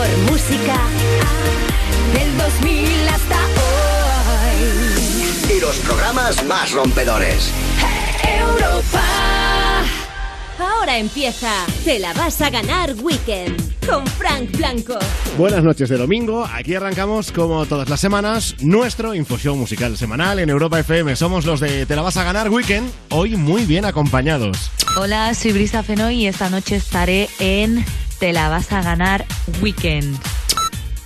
mejor música del 2000 hasta hoy. Y los programas más rompedores. Europa. Ahora empieza Te la vas a ganar Weekend con Frank Blanco. Buenas noches de domingo, aquí arrancamos como todas las semanas nuestro infusión musical semanal en Europa FM. Somos los de Te la vas a ganar Weekend, hoy muy bien acompañados. Hola, soy Brisa Fenoy y esta noche estaré en Te la vas a ganar Weekend.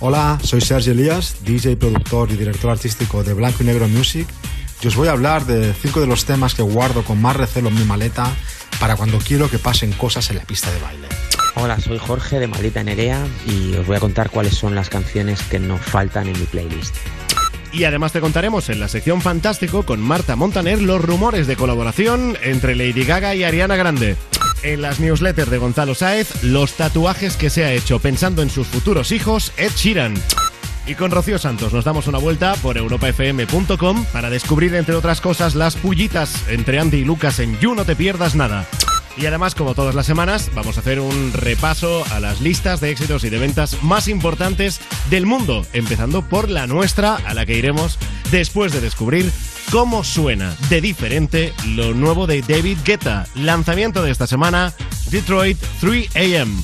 Hola, soy Sergio Elías, DJ, productor y director artístico de Blanco y Negro Music. Y os voy a hablar de cinco de los temas que guardo con más recelo en mi maleta para cuando quiero que pasen cosas en la pista de baile. Hola, soy Jorge de Maldita Nerea y os voy a contar cuáles son las canciones que no faltan en mi playlist. Y además te contaremos en la sección Fantástico con Marta Montaner los rumores de colaboración entre Lady Gaga y Ariana Grande. En las newsletters de Gonzalo Sáez, los tatuajes que se ha hecho pensando en sus futuros hijos, Ed Sheeran. Y con Rocío Santos nos damos una vuelta por europafm.com para descubrir, entre otras cosas, las pullitas entre Andy y Lucas en You No Te Pierdas Nada. Y además, como todas las semanas, vamos a hacer un repaso a las listas de éxitos y de ventas más importantes del mundo, empezando por la nuestra, a la que iremos después de descubrir cómo suena de diferente lo nuevo de David Guetta. Lanzamiento de esta semana, Detroit 3 AM.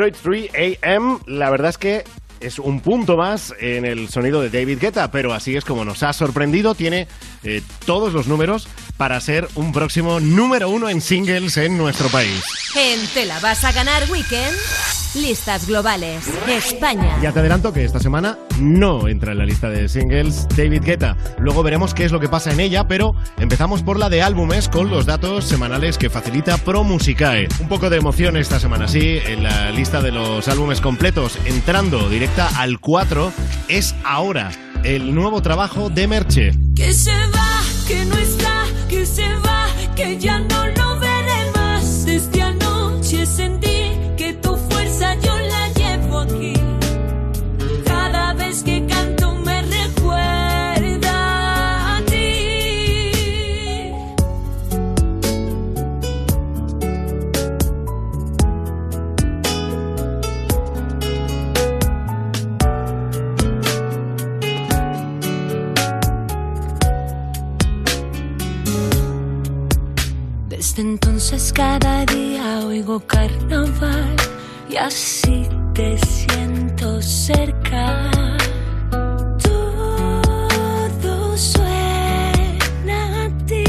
Detroit 3 AM, la verdad es que es un punto más en el sonido de David Guetta, pero así es como nos ha sorprendido. Tiene eh, todos los números para ser un próximo número uno en singles en nuestro país. En Te la vas a ganar Weekend, listas globales. España. Ya te adelanto que esta semana no entra en la lista de singles David Guetta. Luego veremos qué es lo que pasa en ella, pero empezamos por la de álbumes con los datos semanales que facilita Pro Musicae. Un poco de emoción esta semana, sí, en la lista de los álbumes completos, entrando directa al 4, es ahora el nuevo trabajo de Merche. Que se va, que que ya no Desde entonces cada día oigo carnaval y así te siento cerca. Todo suena a ti.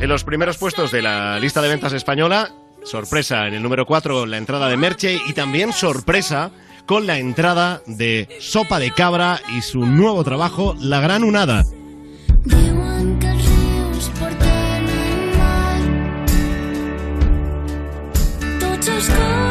En los primeros puestos de la lista de ventas española, sorpresa en el número 4 la entrada de Merche y también sorpresa con la entrada de Sopa de Cabra y su nuevo trabajo, La Gran Unada. So school.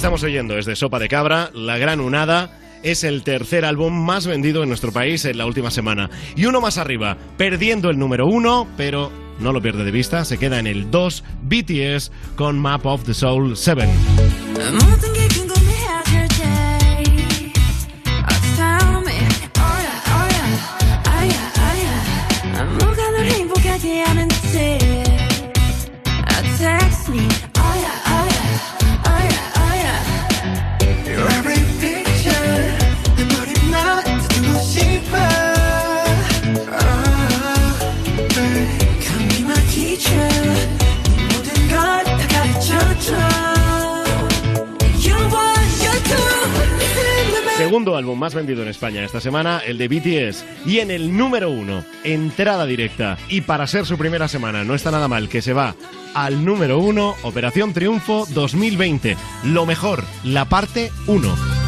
Estamos oyendo es de Sopa de Cabra, La Gran Unada. Es el tercer álbum más vendido en nuestro país en la última semana. Y uno más arriba, perdiendo el número uno, pero no lo pierde de vista, se queda en el 2, BTS con Map of the Soul 7. Segundo álbum más vendido en España esta semana, el de BTS. Y en el número uno, entrada directa. Y para ser su primera semana, no está nada mal que se va al número uno, Operación Triunfo 2020. Lo mejor, la parte 1.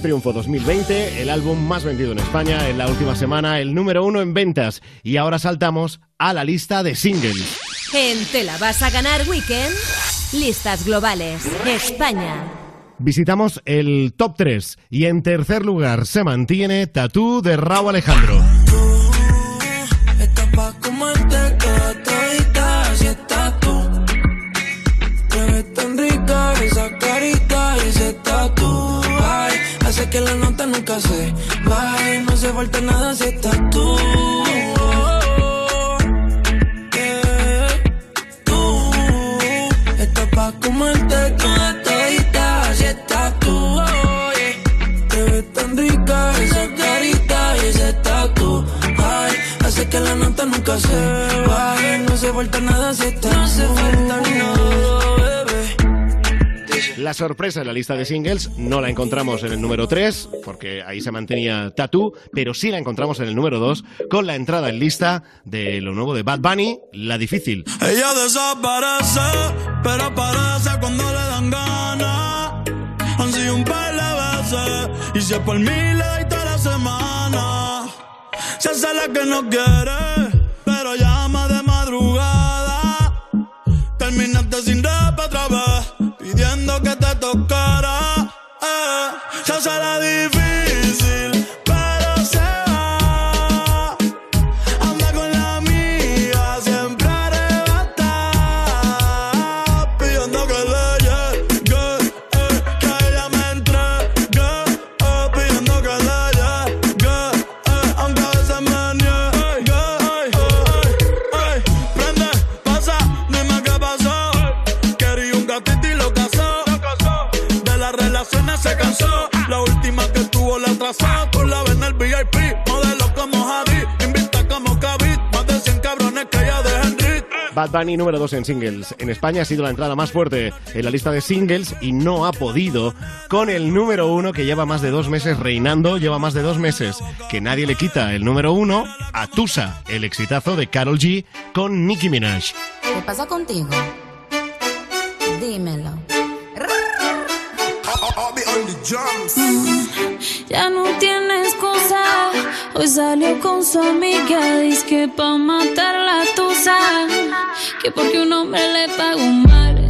Triunfo 2020, el álbum más vendido en España en la última semana, el número uno en ventas. Y ahora saltamos a la lista de singles. En Te la vas a ganar Weekend, listas globales, España. Visitamos el top 3 y en tercer lugar se mantiene Tatú de Raúl Alejandro. Que la nota nunca se baje. No se falta nada si estás tú. Yeah. Tú estás pa' comerte toda todita si estás tú. Te ves tan rica esa carita y ese tatu. Ay, hace que la nota nunca se va. No se falta nada si está No se falta nada. La sorpresa en la lista de singles no la encontramos en el número 3, porque ahí se mantenía Tattoo, pero sí la encontramos en el número 2, con la entrada en lista de lo nuevo de Bad Bunny, La Difícil. Ella desaparece, pero aparece cuando le dan ganas. Han sido un par de veces, y si es por mí le toda la semana. Se hace la que no quiere, pero llama de madrugada. Terminaste sin rap otra vez, pidiendo que te tocara. Eh, se hace la difícil, De las relaciones se cansó. La última que tuvo la atrasó. Tú la ves en el VIP. Modelo como Javi. Invita como Kavit. Más de 100 cabrones que ella de Henry. Bad Bunny número 2 en singles. En España ha sido la entrada más fuerte en la lista de singles y no ha podido con el número 1 que lleva más de dos meses reinando, lleva más de dos meses que nadie le quita el número 1 a Tusa, el exitazo de Carol G con Nicki Minaj. ¿Qué pasa contigo? Dímelo. Ya no tiene excusa. Hoy salió con su amiga. Dice que pa' matar la tusa. Que porque un hombre le pagó mal. Está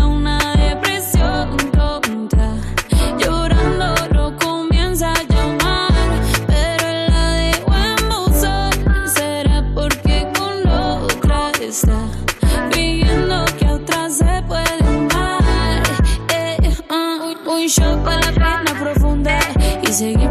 seguimos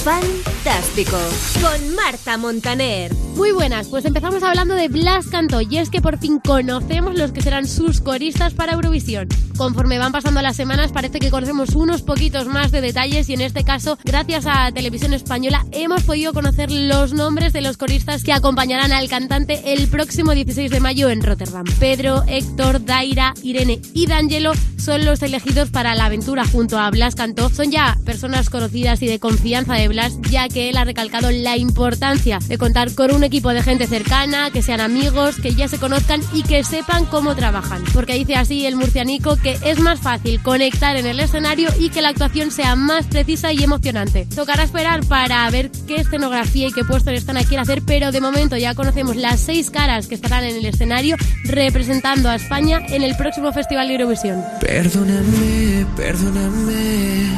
Fantástico con Marta Montaner. Muy buenas, pues empezamos hablando de Blas Cantó y es que por fin conocemos los que serán sus coristas para Eurovisión. Conforme van pasando las semanas parece que conocemos unos poquitos más de detalles y en este caso, gracias a Televisión Española, hemos podido conocer los nombres de los coristas que acompañarán al cantante el próximo 16 de mayo en Rotterdam. Pedro, Héctor, Daira, Irene y D'Angelo son los elegidos para la aventura junto a Blas Cantó. Son ya personas conocidas y de confianza de Blas, ya que él ha recalcado la importancia de contar con un equipo de gente cercana, que sean amigos, que ya se conozcan y que sepan cómo trabajan. Porque dice así el murcianico que es más fácil conectar en el escenario y que la actuación sea más precisa y emocionante. Tocará esperar para ver qué escenografía y qué puestos están aquí a hacer, pero de momento ya conocemos las seis caras que estarán en el escenario representando a España en el próximo Festival de Eurovisión. Perdóname, perdóname,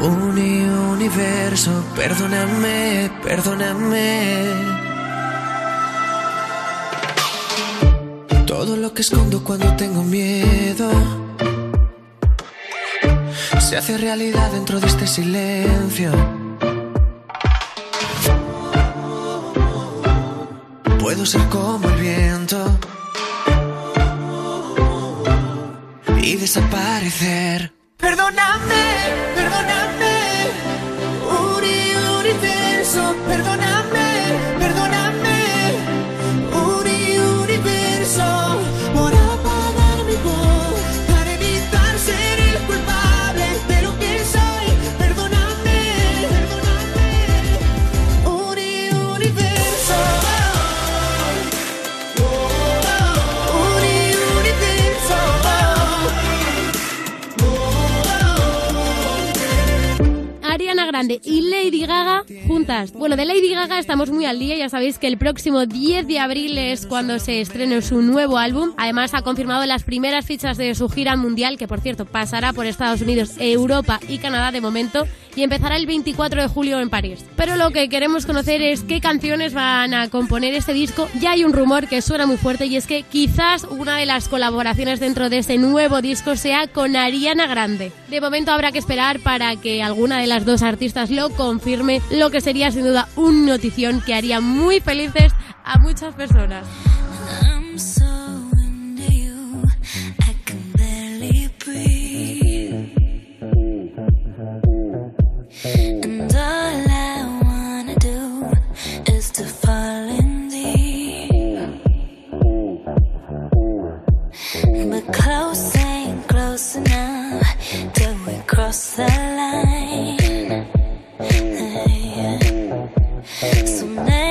uni universo, perdóname, perdóname. Todo lo que escondo cuando tengo miedo se hace realidad dentro de este silencio. Puedo ser como el viento y desaparecer. Perdóname, perdóname, universo, perdóname, perdóname, Grande y Lady Gaga juntas. Bueno, de Lady Gaga estamos muy al día, ya sabéis que el próximo 10 de abril es cuando se estrena su nuevo álbum. Además ha confirmado las primeras fichas de su gira mundial, que por cierto pasará por Estados Unidos, Europa y Canadá de momento, y empezará el 24 de julio en París. Pero lo que queremos conocer es qué canciones van a componer este disco. Ya hay un rumor que suena muy fuerte y es que quizás una de las colaboraciones dentro de este nuevo disco sea con Ariana Grande. De momento habrá que esperar para que alguna de las dos artistas lo confirme, lo que sería sin duda un notición que haría muy felices a muchas personas. The line. So name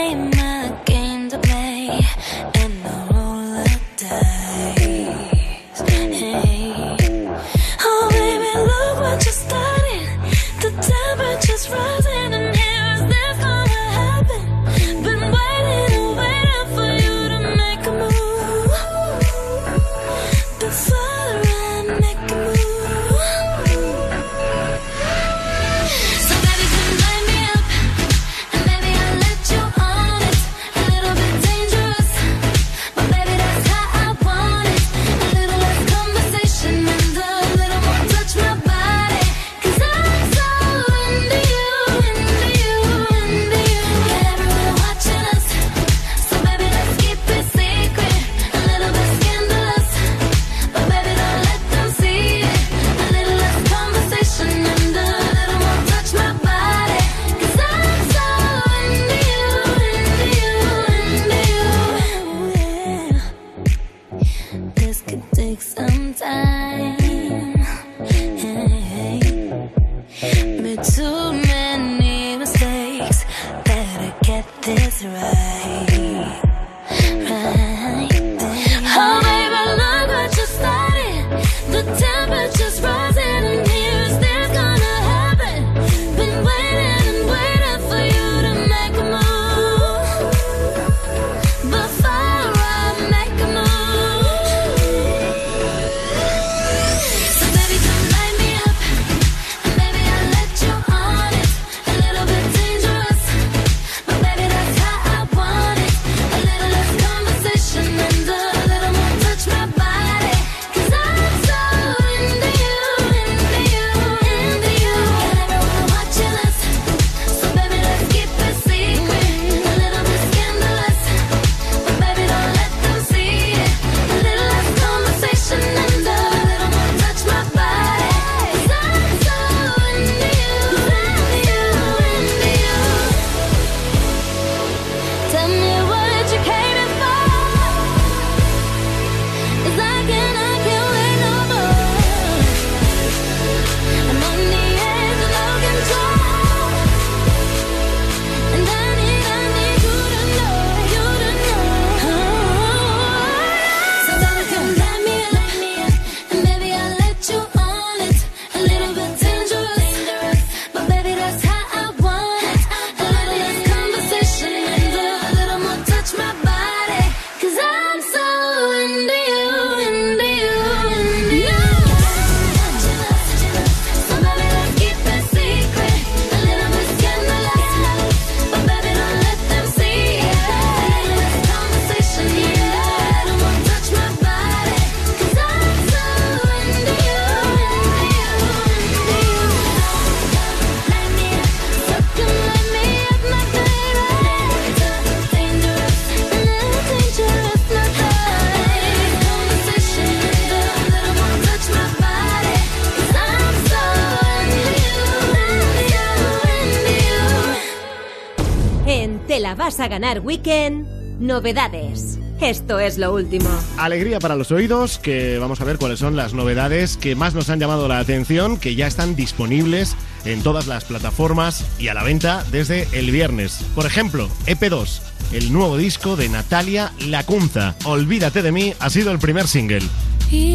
vas a ganar weekend, novedades. Esto es lo último. Alegría para los oídos, que vamos a ver cuáles son las novedades que más nos han llamado la atención, que ya están disponibles en todas las plataformas y a la venta desde el viernes. Por ejemplo, EP2, el nuevo disco de Natalia Lacunza. Olvídate de mí ha sido el primer single. Y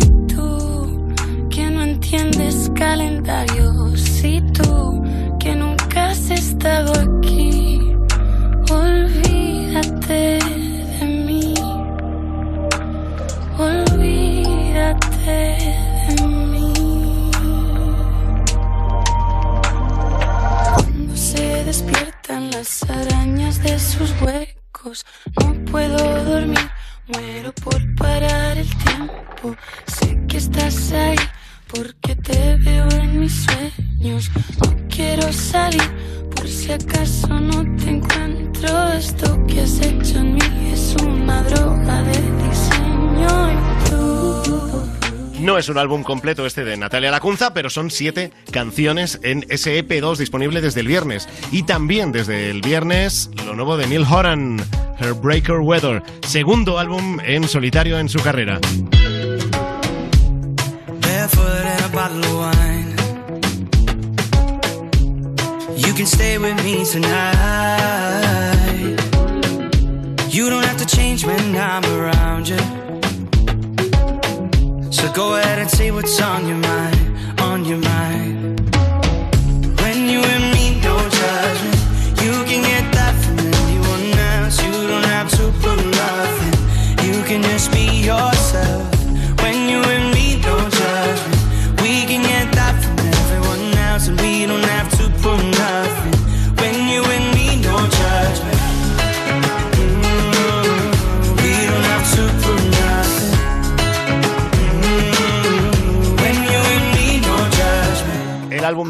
un álbum completo este de Natalia Lacunza, pero son siete canciones en ese EP2 disponible desde el viernes. Y también desde el viernes lo nuevo de Neil Horan, Heartbreaker Weather, segundo álbum en solitario en su carrera. Go ahead and say what's on your mind, on your mind.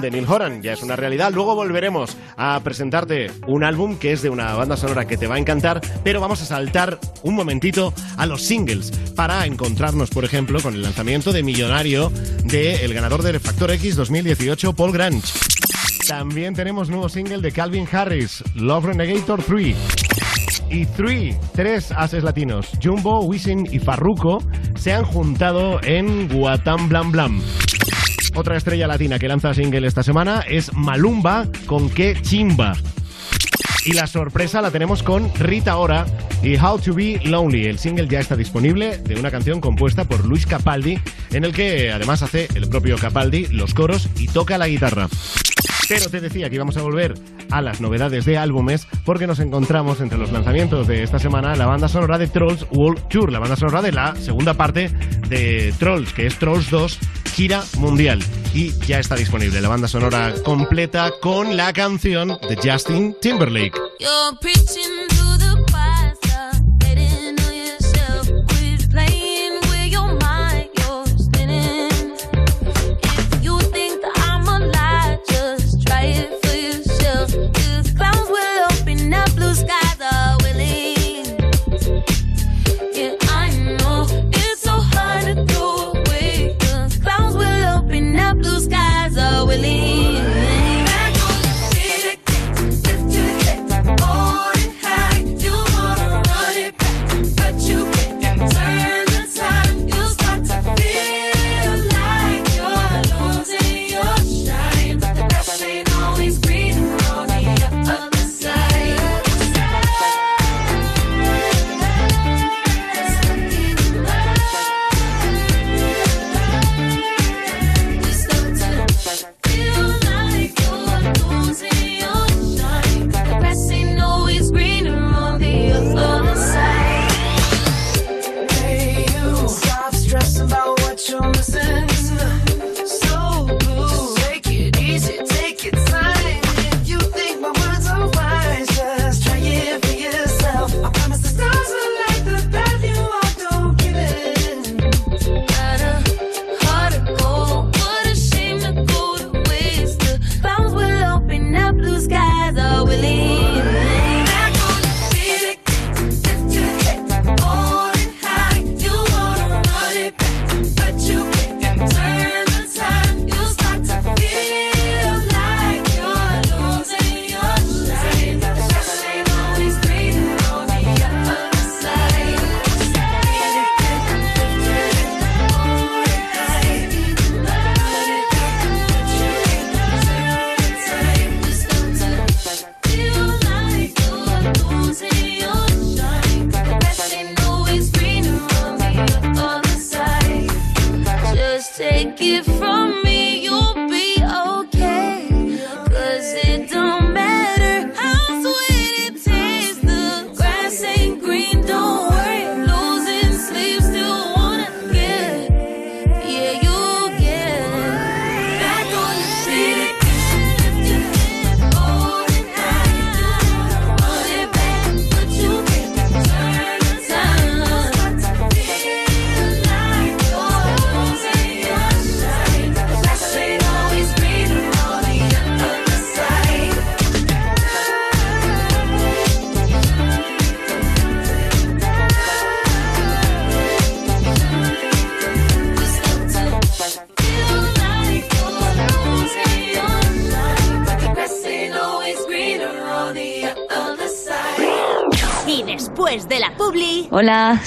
De Neil Horan ya es una realidad. Luego volveremos a presentarte un álbum que es de una banda sonora que te va a encantar, pero vamos a saltar un momentito a los singles para encontrarnos, por ejemplo, con el lanzamiento de Millonario de el ganador del Factor X 2018, Paul Grange. También tenemos nuevo single de Calvin Harris, Love Renegator 3. Y 3, tres ases latinos, Jumbo, Wisin y Farruko, se han juntado en Guatam Blam Blam. Otra estrella latina que lanza single esta semana es Malumba con Que Chimba. Y la sorpresa la tenemos con Rita Ora y How to Be Lonely. El single ya está disponible de una canción compuesta por Luis Capaldi, en el que además hace el propio Capaldi los coros y toca la guitarra. Pero te decía que íbamos a volver a las novedades de álbumes porque nos encontramos entre los lanzamientos de esta semana la banda sonora de Trolls World Tour, la banda sonora de la segunda parte de Trolls, que es Trolls 2, gira mundial. Y ya está disponible la banda sonora completa con la canción de Justin Timberlake.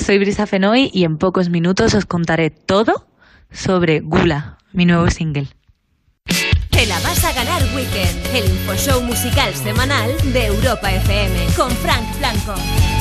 Soy Brisa Fenoy y en pocos minutos os contaré todo sobre Gula, mi nuevo single. te la vas a ganar Weekend, el infoshow musical semanal de Europa FM con Frank Blanco.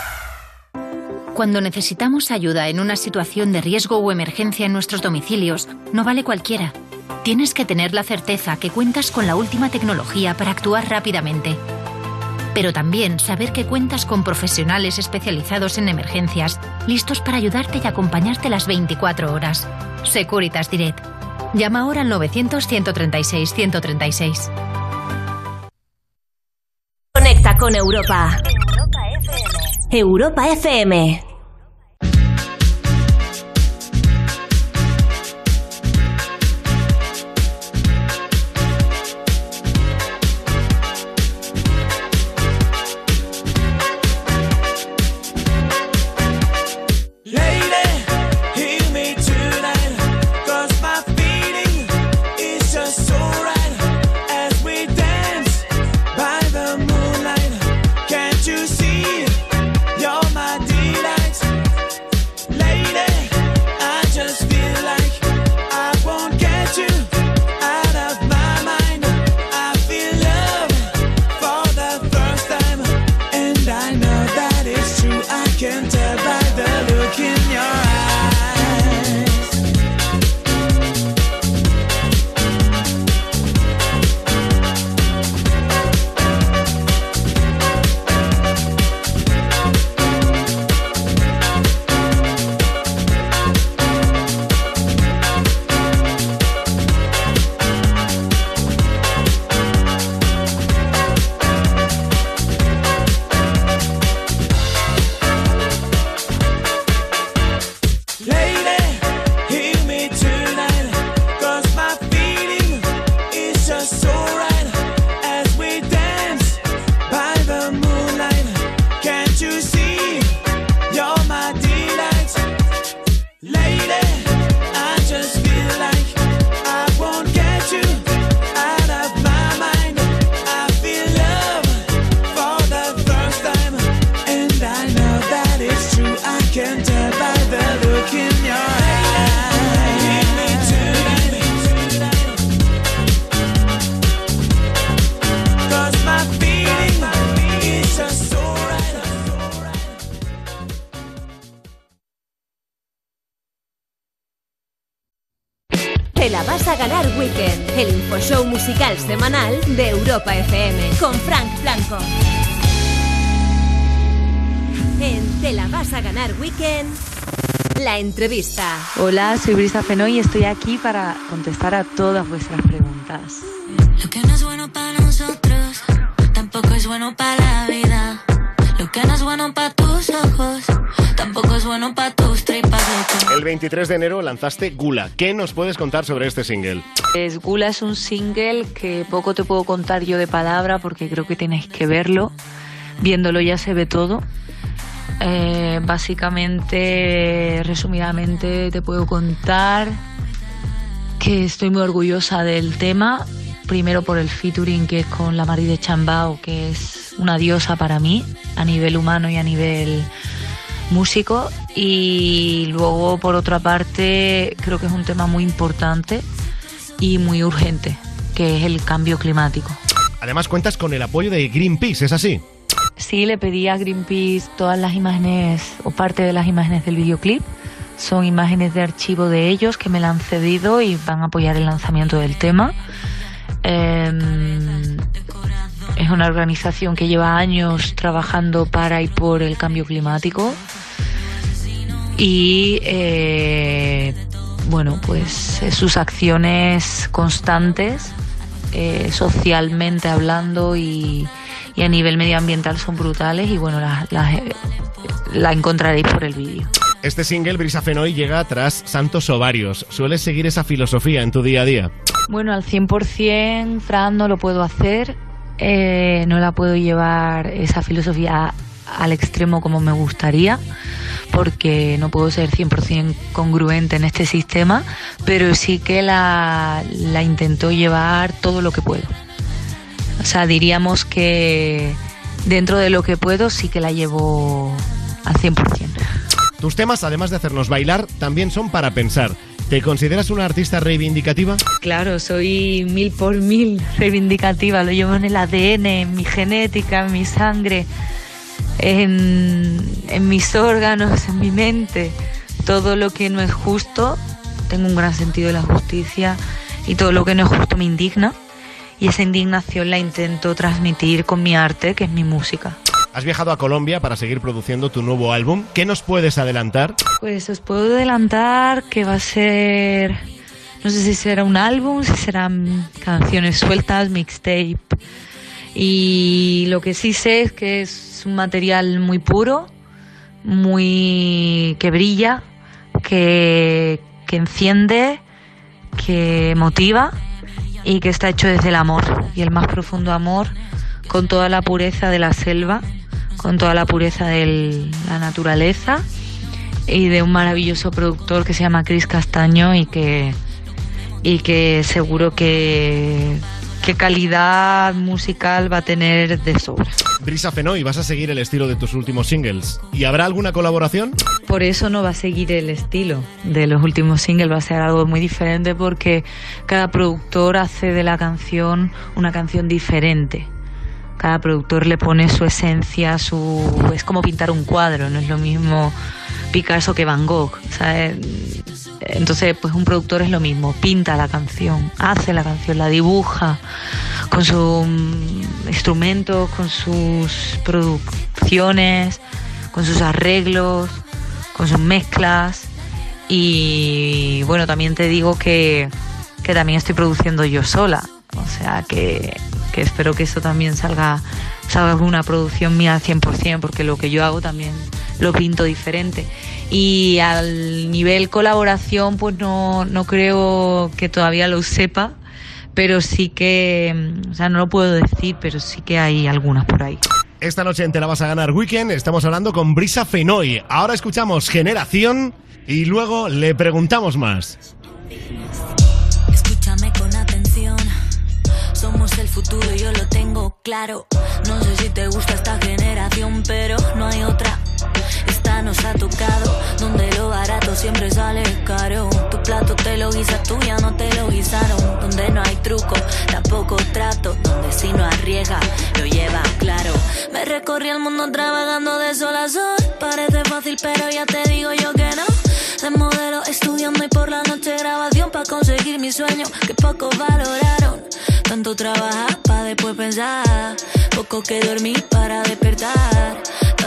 Cuando necesitamos ayuda en una situación de riesgo o emergencia en nuestros domicilios, no vale cualquiera. Tienes que tener la certeza que cuentas con la última tecnología para actuar rápidamente. Pero también saber que cuentas con profesionales especializados en emergencias, listos para ayudarte y acompañarte las 24 horas. Securitas Direct. Llama ahora al 900-136-136. Conecta con Europa. Europa FM. Lady, entrevista. Hola, soy Brisa Fenoy y estoy aquí para contestar a todas vuestras preguntas. Lo que no es bueno para nosotros, tampoco es bueno para la vida. Lo que no es bueno para tus ojos, tampoco es bueno para tus tripas. El 23 de enero lanzaste Gula. ¿Qué nos puedes contar sobre este single? Es Gula es un single que poco te puedo contar yo de palabra porque creo que tenéis que verlo. Viéndolo ya se ve todo. Eh, básicamente, resumidamente, te puedo contar que estoy muy orgullosa del tema. Primero por el featuring que es con la Mari de Chambao, que es una diosa para mí, a nivel humano y a nivel músico. Y luego, por otra parte, creo que es un tema muy importante y muy urgente, que es el cambio climático. Además cuentas con el apoyo de Greenpeace, ¿es así? Sí, le pedí a Greenpeace todas las imágenes o parte de las imágenes del videoclip. Son imágenes de archivo de ellos que me la han cedido y van a apoyar el lanzamiento del tema. Em, es una organización que lleva años trabajando para y por el cambio climático. Y eh, bueno, pues eh, sus acciones constantes, eh, socialmente hablando y, y a nivel medioambiental son brutales. Y bueno, las- las, eh, la encontraréis por el vídeo. Este single, Brisa Fenoy, llega tras Santos Ovarios. ¿Sueles seguir esa filosofía en tu día a día? Bueno, al 100%, Fran, no lo puedo hacer. eh, no la puedo llevar esa filosofía al extremo como me gustaría, porque no puedo ser 100% congruente en este sistema, pero sí que la, la intento llevar todo lo que puedo. O sea, diríamos que dentro de lo que puedo sí que la llevo al 100%. Tus temas, además de hacernos bailar, también son para pensar. ¿Te consideras una artista reivindicativa? Claro, soy mil por mil reivindicativa, lo llevo en el ADN, en mi genética, en mi sangre, en, en mis órganos, en mi mente. Todo lo que no es justo, tengo un gran sentido de la justicia y todo lo que no es justo me indigna. Y esa indignación la intento transmitir con mi arte, que es mi música. Has viajado a Colombia para seguir produciendo tu nuevo álbum. ¿Qué nos puedes adelantar? Pues os puedo adelantar que va a ser, no sé si será un álbum, si serán canciones sueltas, mixtape. Y lo que sí sé es que es un material muy puro, muy que brilla, que, que enciende, que motiva y que está hecho desde el amor y el más profundo amor con toda la pureza de la selva, con toda la pureza de la naturaleza y de un maravilloso productor que se llama Chris Castaño y que y que seguro que qué calidad musical va a tener de sobra. Brisa Fenoy, vas a seguir el estilo de tus últimos singles. ¿Y habrá alguna colaboración? Por eso no va a seguir el estilo de los últimos singles, va a ser algo muy diferente porque cada productor hace de la canción una canción diferente. Cada productor le pone su esencia, su es como pintar un cuadro, no es lo mismo Picasso que Van Gogh, ¿sabes? Entonces, pues un productor es lo mismo, pinta la canción, hace la canción, la dibuja con sus mm, instrumentos, con sus producciones, con sus arreglos, con sus mezclas. Y bueno, también te digo que, que también estoy produciendo yo sola. O sea que, que espero que eso también salga, salga alguna producción mía al 100%, porque lo que yo hago también lo pinto diferente. Y al nivel colaboración, pues no, no creo que todavía lo sepa, pero sí que, o sea, no lo puedo decir, pero sí que hay algunas por ahí. Esta noche en Te la vas a ganar Weekend estamos hablando con Brisa Fenoy. Ahora escuchamos Generación y luego le preguntamos más. Escúchame con atención. Somos el futuro, yo lo tengo claro. No sé si te gusta esta generación, pero no hay otra. Esta nos ha tocado, donde lo barato siempre sale caro. Tu plato te lo guisas tú, ya no te lo guisaron. Donde no hay truco, tampoco trato. Donde si no arriesga, lo lleva claro. Me recorrí el mundo trabajando de sol a sol. Parece fácil, pero ya te digo yo que no. De modelo estudiando y por la noche grabación para conseguir mi sueño que pocos valoraron. Tanto trabajar para después pensar, poco que dormir para despertar.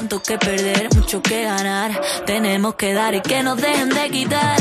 Tanto que perder, mucho que ganar. Tenemos que dar y que nos dejen de quitar.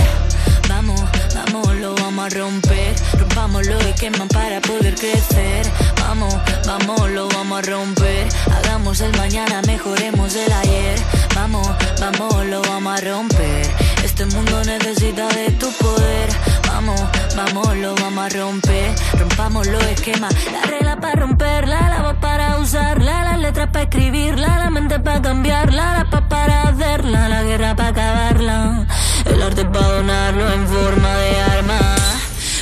Vamos, vamos, lo vamos a romper. Rompámoslo y queman para poder crecer. Vamos, vamos, lo vamos a romper. Hagamos el mañana, mejoremos el ayer. Vamos, vamos, lo vamos a romper. Este mundo necesita de tu poder. Vamos, vamos, vamos a romper. Rompamos los esquemas. La regla para romperla, la voz para usarla, las letras para escribirla, la mente para cambiarla, la paz para hacerla, la guerra para acabarla. El arte para donarlo en forma de arma.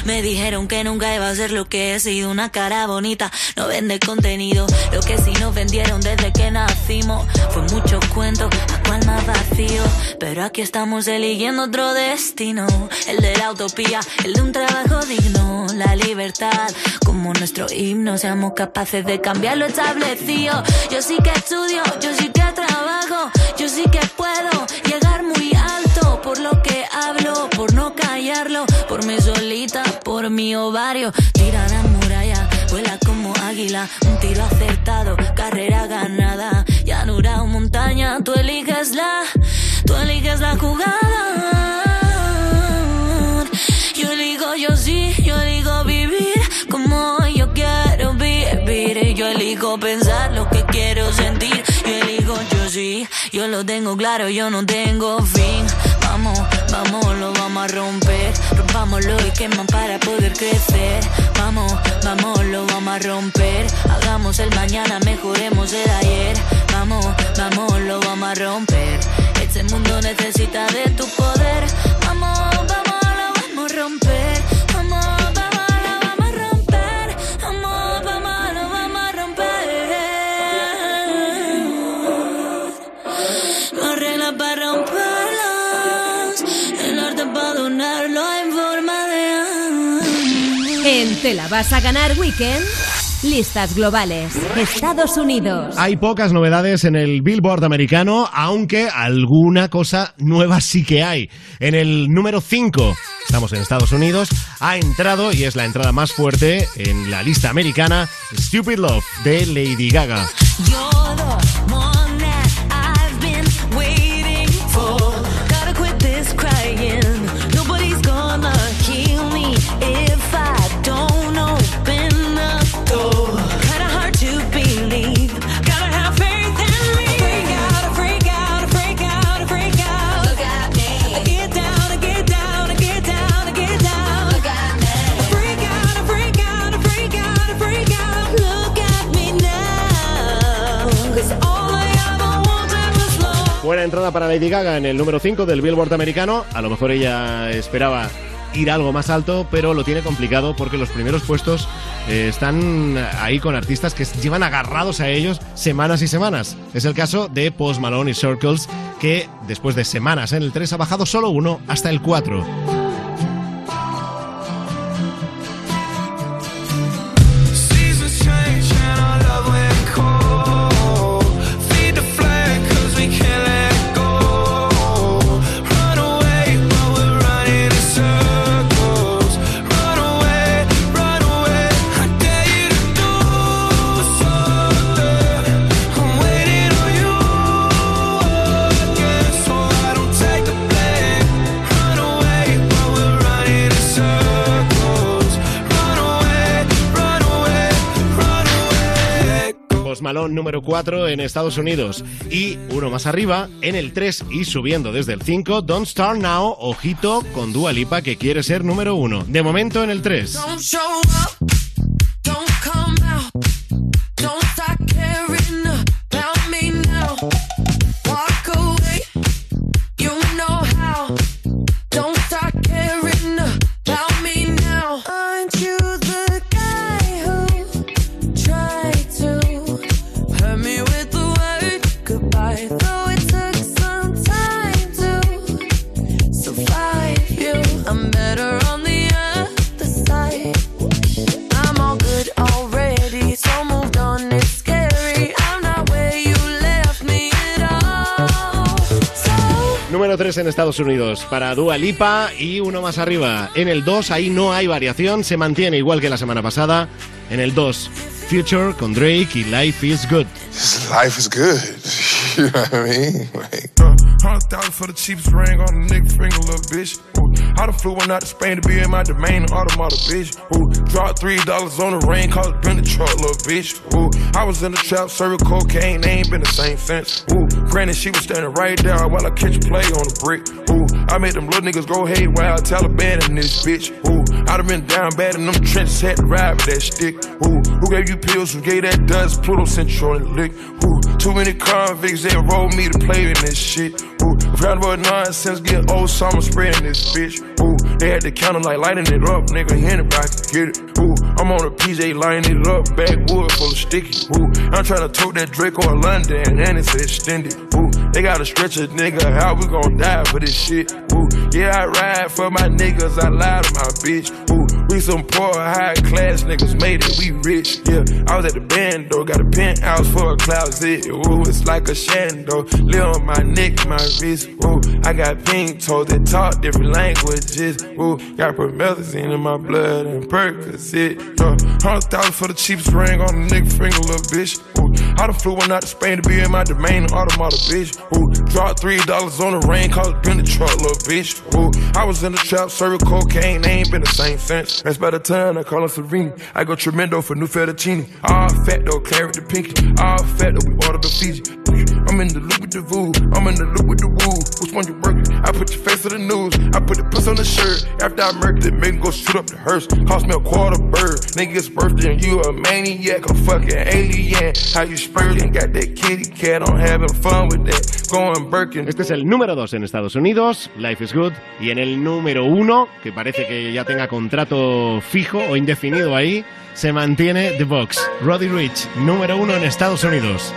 Me dijeron que nunca iba a ser lo que he sido. Una cara bonita, no vende contenido. Lo que sí nos vendieron desde que nacimos fue mucho cuento, a cual más vacío. Pero aquí estamos eligiendo otro destino. El de la utopía, el de un trabajo digno. La libertad, como nuestro himno, seamos capaces de cambiar lo establecido. Yo sí que estudio, yo sí que trabajo, yo sí que puedo llegar muy alto por lo que hablo, por no callarlo, por mi ovario. Tira la muralla, vuela como águila, un tiro acertado, carrera ganada. Llanura o montaña, tú eliges la, tú eliges la jugada. Yo elijo, yo sí, yo elijo vivir como yo quiero vivir. Yo elijo pensar lo que quiero sentir. Yo elijo, yo sí, yo lo tengo claro, yo no tengo fin. Queman para poder crecer. Vamos, vamos, lo vamos a romper. Hagamos el mañana, mejoremos el ayer. Vamos, vamos, lo vamos a romper. Este mundo necesita de tu poder. Vamos, vamos, lo vamos a romper. Vamos, Te la vas a ganar Weekend, listas globales. Estados Unidos. Hay pocas novedades en el Billboard americano, aunque alguna cosa nueva sí que hay. En el número 5, estamos en Estados Unidos, ha entrado, y es la entrada más fuerte en la lista americana, Stupid Love de Lady Gaga. Para Lady Gaga en el número 5 del Billboard americano. A lo mejor ella esperaba ir algo más alto, pero lo tiene complicado porque los primeros puestos eh, están ahí con artistas que llevan agarrados a ellos semanas y semanas. Es el caso de Post Malone y Circles, que después de semanas en el 3 ha bajado solo uno hasta el 4. Malone número 4 en Estados Unidos. Y uno más arriba, en el 3 y subiendo desde el 5, Don't Start Now, ojito con Dua Lipa que quiere ser número 1. De momento en el 3. Número 3 en Estados Unidos para Dua Lipa y uno más arriba. En el 2 ahí no hay variación, se mantiene igual que la semana pasada. En el 2, Future con Drake y Life is Good. Life is good. You know what I mean? Like, Hundred I done flew one out to Spain to be in my domain, automata, bitch. Ooh, dropped three dollars on the rain, cause it been the truck, little bitch. Ooh, I was in the trap, serving cocaine, they ain't been the same since. Ooh, granted, she was standing right there while I catch play on the brick. Ooh, I made them little niggas go haywire, Taliban in this bitch. Ooh, I done been down bad in them trenches, had to ride with that stick. Ooh, who gave you pills, who gave that dust, Pluto Central and lick. Ooh, too many convicts, they enrolled me to play in this shit. Ooh, round about nonsense, get old summer spreading this bitch. Ooh, they had the counter like lighting it up, nigga. Anybody can get it. Ooh, I'm on a PJ lighting it up, backwood full of sticky. Ooh, I'm trying to tote that Draco or London, and it's extended. Ooh, they gotta stretch a nigga out, we gon' die for this shit. Ooh, yeah, I ride for my niggas, I lie to my bitch. Ooh, we some poor, high class niggas made it, we rich. Yeah, I was at the band though, got a penthouse for a closet. Ooh, it's like a shando, live on my neck, my wrist. Ooh, I got pink toes that talk different languages. Ooh, got promethazine in my blood and Percocet. Yeah, hundred thousand for the cheapest ring on a nigga finger, little bitch. Ooh, I done flew one out to Spain to be in my domain, automata, bitch. Ooh, dropped three dollars on the rain, cause been the truck, little bitch. Ooh, I was in the trap, serving cocaine, they ain't been the same since. That's by the time I call her Serene. I go tremendo for new fettuccine. All fat though, claret the pinky. All fat though, we order the Fiji. I'm in the loop with the voo. I'm in the loop with the woo. Which one you working? I put your face on the news. I put the puss on the shirt. After I murdered it, make go shoot up the hearse. Cost me a quarter bird. Nigga's birthday and you a maniac, a fucking alien. How you spurting? Got that kitty cat on having fun with that. Going Birkin. Este es el número 2 en Estados Unidos, Life is Good. Y en el número 1, que parece que ya tenga contrato fijo o indefinido ahí, se mantiene The Box. Roddy Rich, número 1 en Estados Unidos.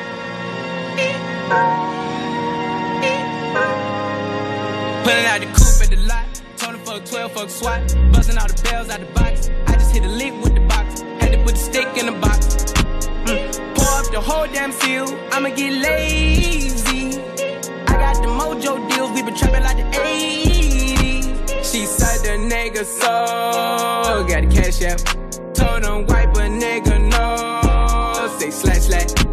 Pulling out the coupe at the lot. Told him fuck 12, fuck SWAT. Buzzing all the bells out the box. I just hit a lick with the box. Had to put the stick in the box. Mm. Pour up the whole damn seal. I'ma get lazy. I got the mojo deals. We been trapping like the 80s. She said the nigga so. Got the cash app. Told him wipe a nigga no. Say slash slash.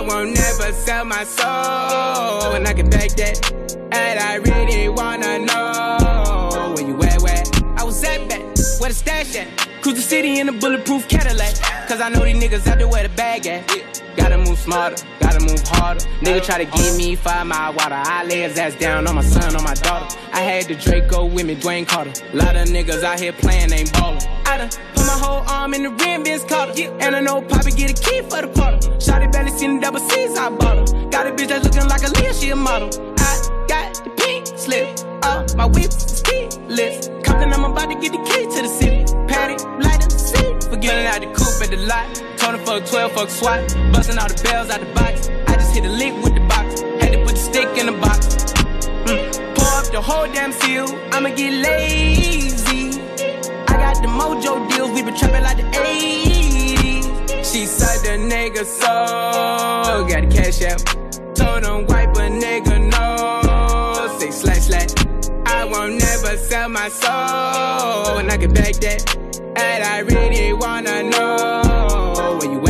I won't never sell my soul. And I can back that. And I really wanna know where you at, where I was at back, where the stash at. Cruise the city in a bulletproof Cadillac. Cause I know these niggas out there where the bag at. Gotta move smarter, gotta move harder. Nigga try to give me five mile water. I lay his ass down on my son, on my daughter. I had the Draco with me, Dwayne Carter. Lot of niggas out here playing, ain't ballin'. I done put my whole arm in the rim, Vince Carter. And I know Poppy get a key for the quarter. Shotty belly seen the double C's, I bought her. Got a bitch that's looking like a Leah, she a model. I got the pink slip. Uh, my whip is keyless. Compton, I'm about to get the key to the city. Patty, light up the city. Forgetting out the coupe at the lot. Told him fuck 12, fuck SWAT. Busting all the bells out the box. I just hit a lick with the box. Had to put the stick in the box. Mm. Pour up the whole damn seal. I'ma get lazy. I got the mojo deals. We been trapping like the 80s. She said the nigga so. Got the cash out. Told him wipe a nigga never sell my soul. And I can beg that. And I really wanna know where you?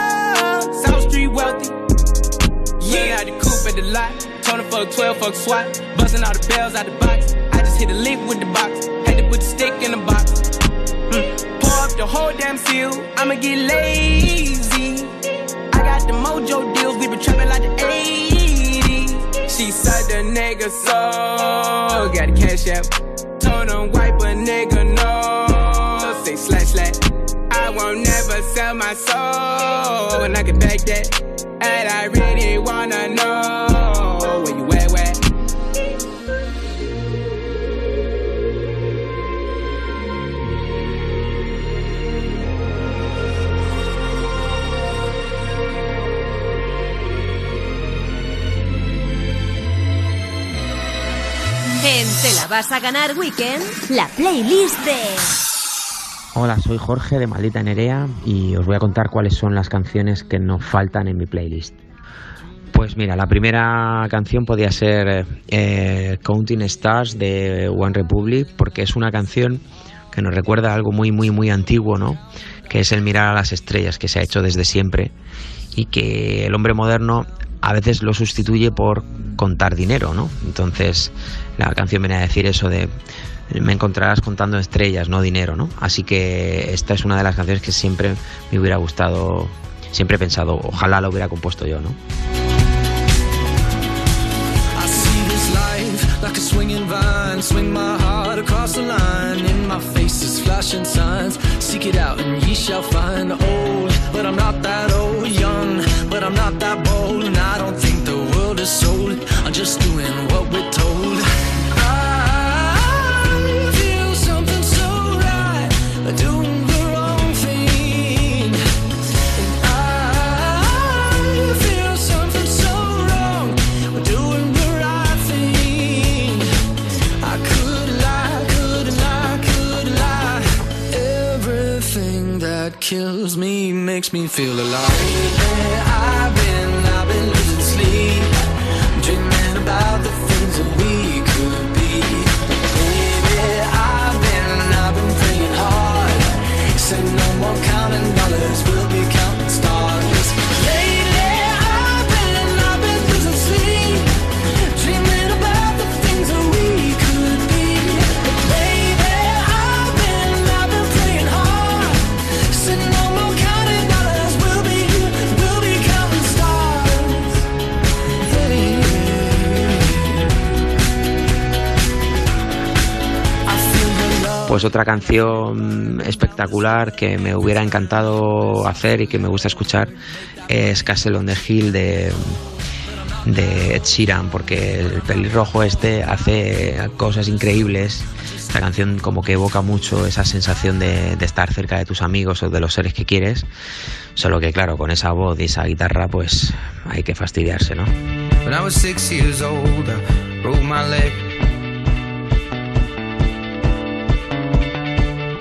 wealthy. Yeah, had the coupe at the lot. Him fuck 12, fuck SWAT. Busting all the bells out the box. I just hit a lick with the box. Had to put the stick in the box. Mm. Pour up the whole damn seal. I'ma get lazy. I got the mojo deals. We been trapping like the 80s. She said the nigga so. Got the cash app. Told wipe a nigga won't never sell my soul. And I can back that. And I really wanna know where you at, where? En Te la vas a ganar Weekend, la playlist de... Hola, soy Jorge de Maldita Nerea y os voy a contar cuáles son las canciones que no faltan en mi playlist. Pues mira, la primera canción podía ser eh, Counting Stars de One Republic porque es una canción que nos recuerda algo muy, muy, muy antiguo, ¿no? Que es el mirar a las estrellas que se ha hecho desde siempre y que el hombre moderno a veces lo sustituye por contar dinero, ¿no? Entonces la canción viene a decir eso de me encontrarás contando estrellas, no dinero, ¿no? Así que esta es una de las canciones que siempre me hubiera gustado, siempre he pensado, ojalá la hubiera compuesto yo, ¿no? Just doing what we're kills me makes me feel alive. I've been, I've been losing sleep, dreaming about the Pues otra canción espectacular que me hubiera encantado hacer y que me gusta escuchar es Castle on the Hill de, de Ed Sheeran, porque el pelirrojo este hace cosas increíbles. Esta canción como que evoca mucho esa sensación de, estar cerca de tus amigos o de los seres que quieres. Solo que claro, con esa voz y esa guitarra pues hay que fastidiarse, ¿no? When I was six years.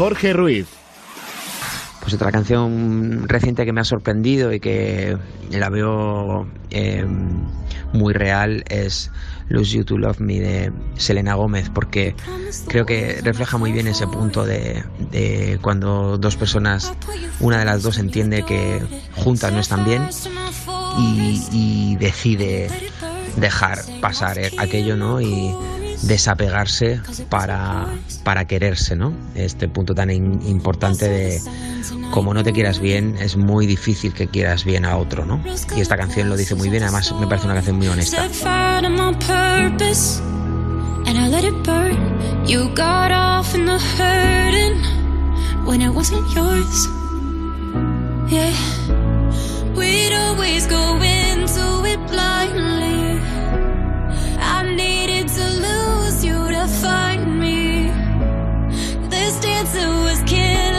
Jorge Ruiz. Pues otra canción reciente que me ha sorprendido y que la veo eh, muy real es Lose You to Love Me de Selena Gómez, porque creo que refleja muy bien ese punto de, cuando dos personas, una de las dos entiende que juntas no están bien y, y decide dejar pasar aquello, ¿no? Y desapegarse para, para quererse, ¿no? Este punto tan importante de como no te quieras bien, es muy difícil que quieras bien a otro, ¿no? Y esta canción lo dice muy bien, además me parece una canción muy honesta. We'd always go into it blindly. I needed kids was kids.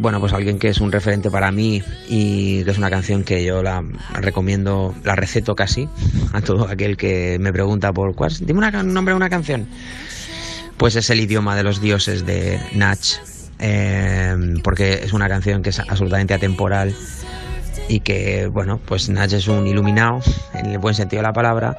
Bueno, pues alguien que es un referente para mí y que es una canción que yo la recomiendo, la receto casi a todo aquel que me pregunta por cuál, dime un nombre de una canción. Pues es el idioma de los dioses de Natch, eh, porque es una canción que es absolutamente atemporal y que, bueno, pues Natch es un iluminado, en el buen sentido de la palabra,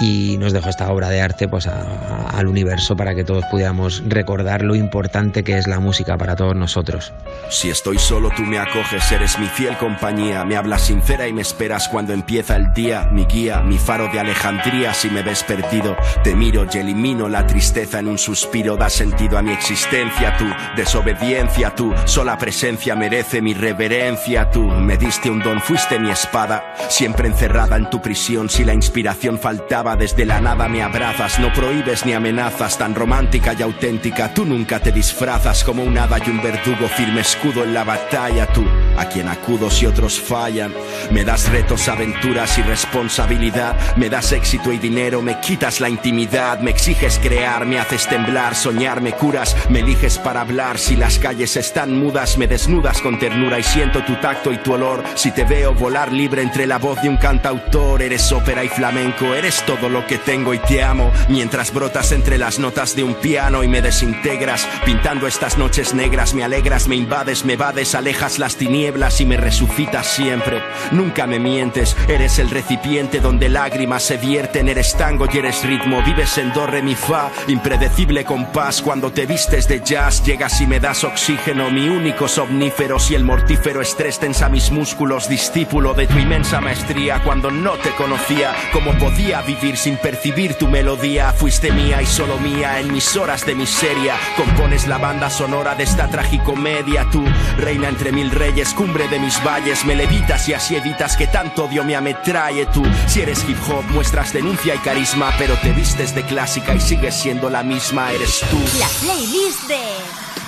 y nos dejó esta obra de arte pues a- a- al universo para que todos pudiéramos recordar lo importante que es la música para todos nosotros. Si estoy solo, tú me acoges, eres mi fiel compañía. Me hablas sincera y me esperas cuando empieza el día. Mi guía, mi faro de Alejandría. Si me ves perdido, te miro y elimino la tristeza en un suspiro. Da sentido a mi existencia, tu desobediencia, tu sola presencia merece mi reverencia. Tú me diste un don, fuiste mi espada. Siempre encerrada en tu prisión, si la inspiración faltaba, desde la nada me abrazas. No prohíbes ni amenazas, tan romántica y auténtica. Tú nunca te disfrazas como un hada y un verdugo, firme escudo en la batalla. Tú, a quien acudo si otros fallan. Me das retos, aventuras y responsabilidad. Me das éxito y dinero, me quitas la intimidad. Me exiges crear, me haces temblar, soñar, me curas. Me eliges para hablar. Si las calles están mudas, me desnudas con ternura y siento tu tacto y tu olor. Si te veo volar libre entre la voz de un cantautor, eres ópera y flamenco, eres todo lo que tengo y te amo. Mientras brotas entre las notas de un piano y me desintegras, pintando estas noches negras, me alegras, me invades, me vades, alejas las tinieblas y me resucitas siempre. Nunca me mientes, eres el recipiente donde lágrimas se vierten, eres tango y eres ritmo, vives en do, re, mi, fa, impredecible compás. Cuando te vistes de jazz, llegas y me das oxígeno, mi único somnífero. Si el mortífero estrés tensa mis músculos, discípulo de tu inmensa maestría. Cuando no te conocía, cómo podía vivir sin percibir tu melodía. Fuiste mía y solo mía en mis horas de miseria. Compones la banda sonora de esta tragicomedia. Tú, reina entre mil reyes, cumbre de mis valles, me levitas y así evitas que tanto odio me ametrae. Tú, si eres hip hop, muestras denuncia y carisma, pero te vistes de clásica y sigues siendo la misma, eres tú. La playlist de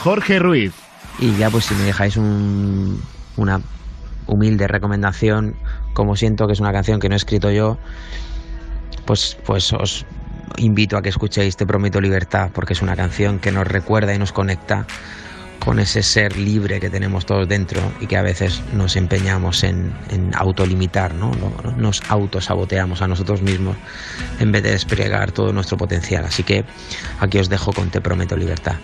Jorge Ruiz. Y ya pues si me dejáis un- una humilde recomendación, como siento que es una canción que no he escrito yo, pues, pues os invito a que escuchéis Te Prometo Libertad, porque es una canción que nos recuerda y nos conecta con ese ser libre que tenemos todos dentro y que a veces nos empeñamos en, en autolimitar, ¿no? Nos autosaboteamos a nosotros mismos en vez de desplegar todo nuestro potencial. Así que aquí os dejo con Te Prometo Libertad.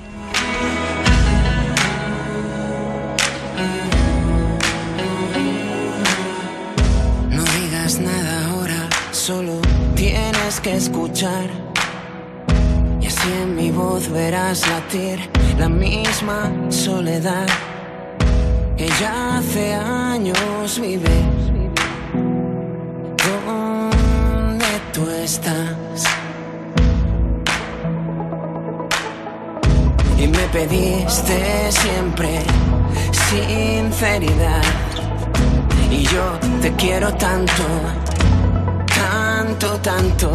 Que escuchar. Y así en mi voz verás latir la misma soledad que ya hace años vive. ¿Dónde tú estás? Y me pediste siempre sinceridad. Y yo te quiero tanto, tanto, tanto.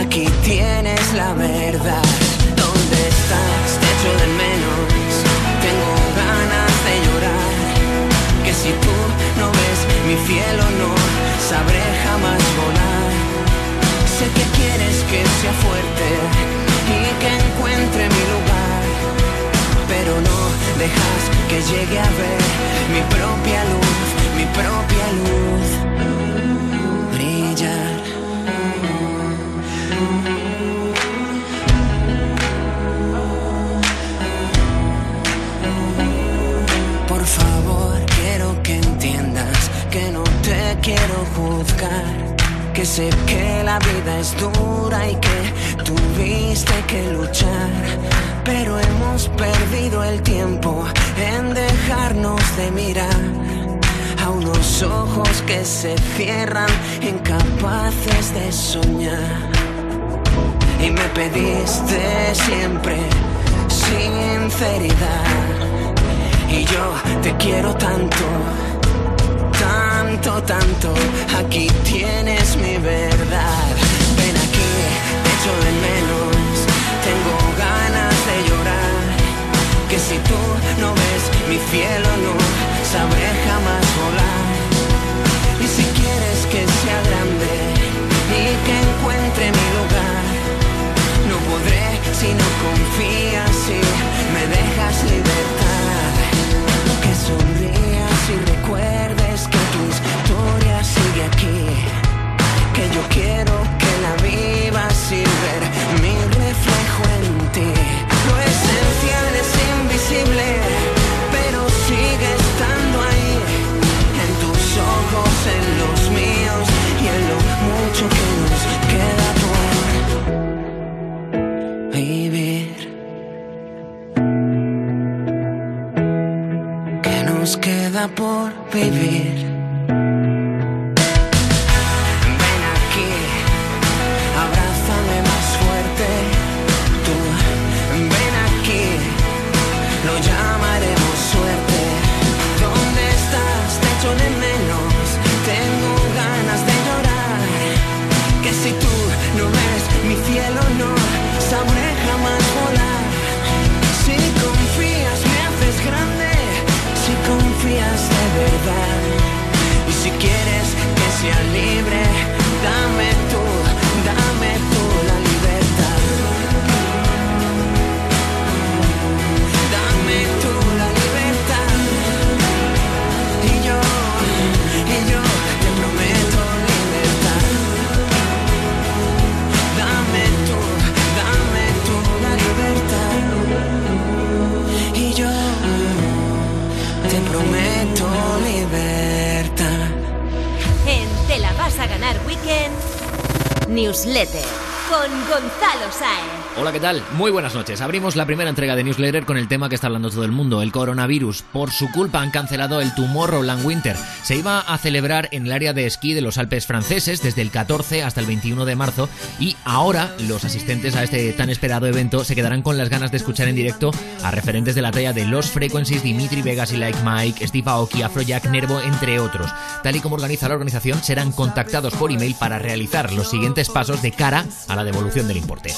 Aquí tienes la verdad. ¿Dónde estás? Te echo de menos. Tengo ganas de llorar. Que si tú no ves mi fiel honor, sabré jamás volar. Sé que quieres que sea fuerte y que encuentre mi lugar. Pero no dejas que llegue a ver mi propia luz, mi propia luz brillar. Te quiero juzgar. Que sé que la vida es dura y que tuviste que luchar. Pero hemos perdido el tiempo en dejarnos de mirar a unos ojos que se cierran, incapaces de soñar. Y me pediste siempre sinceridad. Y yo te quiero tanto, tanto, tanto. Aquí tienes mi verdad. Ven aquí, te echo de menos. Tengo ganas de llorar. Que si tú no ves mi fiel honor, sabré jamás volar. Y si quieres que sea grande y que encuentre mi lugar, no podré si no confías y me dejas libertad. Que sonrías y historia aquí. Que yo quiero que la vivas sin ver mi reflejo en ti. Lo esencial es invisible, Muy buenas noches. Abrimos la primera entrega de Newsletter con el tema que está hablando todo el mundo, el coronavirus. Por su culpa han cancelado el Tomorrowland Winter. Se iba a celebrar en el área de esquí de los Alpes franceses desde el 14 hasta el 21 de marzo y ahora los asistentes a este tan esperado evento se quedarán con las ganas de escuchar en directo a referentes de la talla de Los Frequencies, Dimitri Vegas y Like Mike, Steve Aoki, Afrojack, Nervo, entre otros. Tal y como organiza la organización, serán contactados por email para realizar los siguientes pasos de cara a la devolución del importe.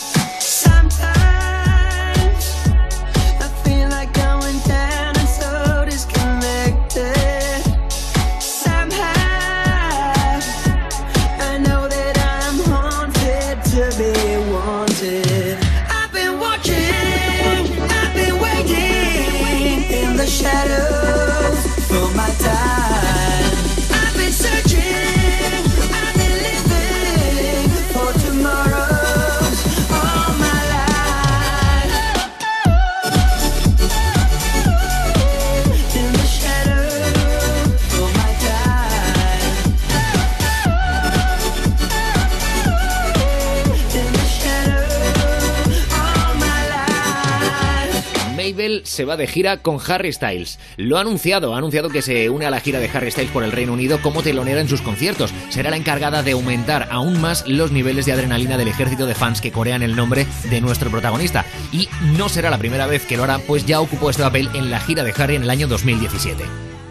Se va de gira con Harry Styles. Lo ha anunciado, ha anunciado que se une a la gira de Harry Styles por el Reino Unido como telonera en sus conciertos. Será la encargada de aumentar aún más los niveles de adrenalina del ejército de fans que corean el nombre de nuestro protagonista. Y no será la primera vez que lo hará, pues ya ocupó este papel en la gira de Harry en el año 2017.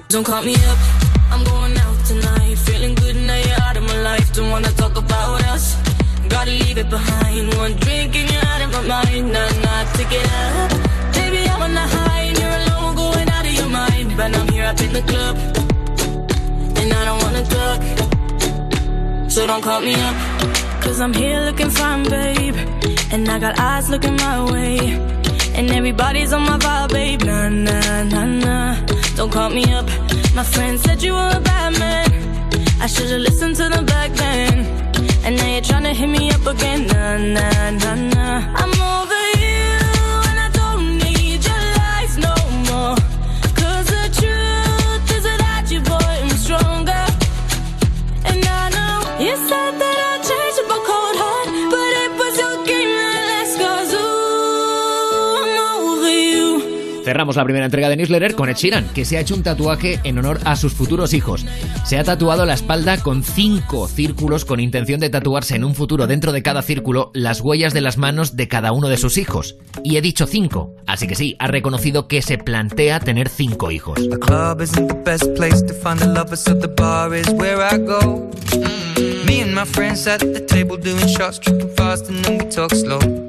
Don't call me up, I'm going out tonight. Feeling good now you're out of my life. Don't wanna talk about us. Gotta leave it behind. One drink and you're out of my mind. Nah, nah, take it up. Baby, I'm on the high and you're alone, going out of your mind. But I'm here up in the club, and I don't wanna talk. So don't call me up, cause I'm here looking fine, babe. And I got eyes looking my way. And everybody's on my vibe, babe. Nah, nah, nah, nah. Don't call me up. My friend said you were a bad man. I should've listened to them back then. And now you're trying to hit me up again. Nah, nah, nah, nah. I'm over la primera entrega de Newsletter con Ed que se ha hecho un tatuaje en honor a sus futuros hijos. Se ha tatuado la espalda con cinco círculos con intención de tatuarse en un futuro dentro de cada círculo las huellas de las manos de cada uno de sus hijos. Y he dicho cinco, así que sí, ha reconocido que se plantea tener cinco hijos. Me and my friends at the table doing shots, tripping fast, and then we talk slow.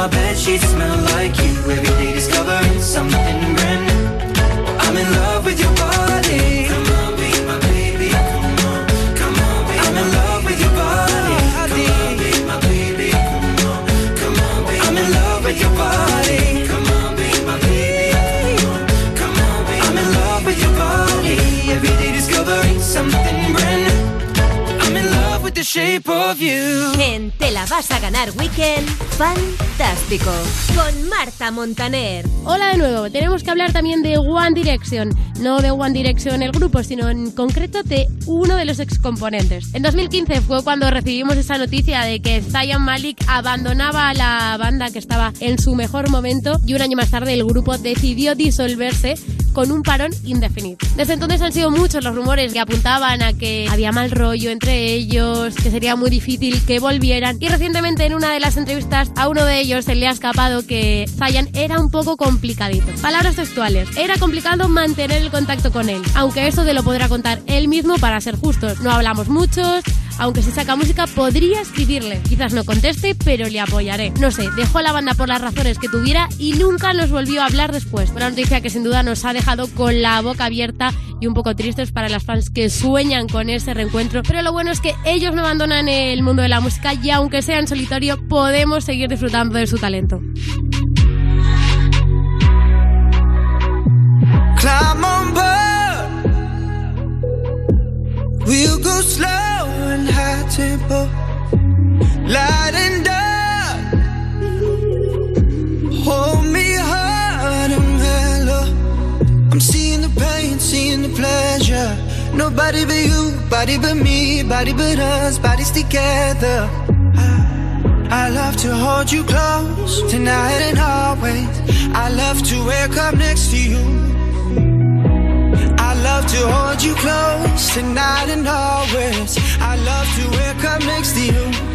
My bed sheets smell like you. Every day discovering shape of you. En Te la vas a ganar Weekend, fantástico. Con Marta Montaner. Hola de nuevo, tenemos que hablar también de One Direction. No de One Direction el grupo, sino en concreto de uno de los excomponentes. En 2015 fue cuando recibimos esa noticia de que Zayn Malik abandonaba la banda que estaba en su mejor momento y un año más tarde el grupo decidió disolverse con un parón indefinido. Desde entonces han sido muchos los rumores que apuntaban a que había mal rollo entre ellos, que sería muy difícil que volvieran y recientemente en una de las entrevistas a uno de ellos se le ha escapado que Zayn era un poco complicadito. Palabras textuales, era complicado mantener el contacto con él, aunque eso te lo podrá contar él mismo para ser justos. No hablamos muchos, aunque si saca música podría escribirle. Quizás no conteste, pero le apoyaré. No sé, dejó la banda por las razones que tuviera y nunca nos volvió a hablar después. Una noticia que sin duda nos ha dejado con la boca abierta y un poco tristes para las fans que sueñan con ese reencuentro. Pero lo bueno es que ellos no abandonan el mundo de la música y aunque sea en solitario, podemos seguir disfrutando de su talento. Climb on. We'll go slow and high tempo. Light and dark. Hold me hard and mellow. I'm seeing the pain, seeing the pleasure. Nobody but you, body but me, body but us, bodies together. I love to hold you close tonight and always. I love to wake up next to you. I love to hold you close tonight and always. I love to wake up next to you.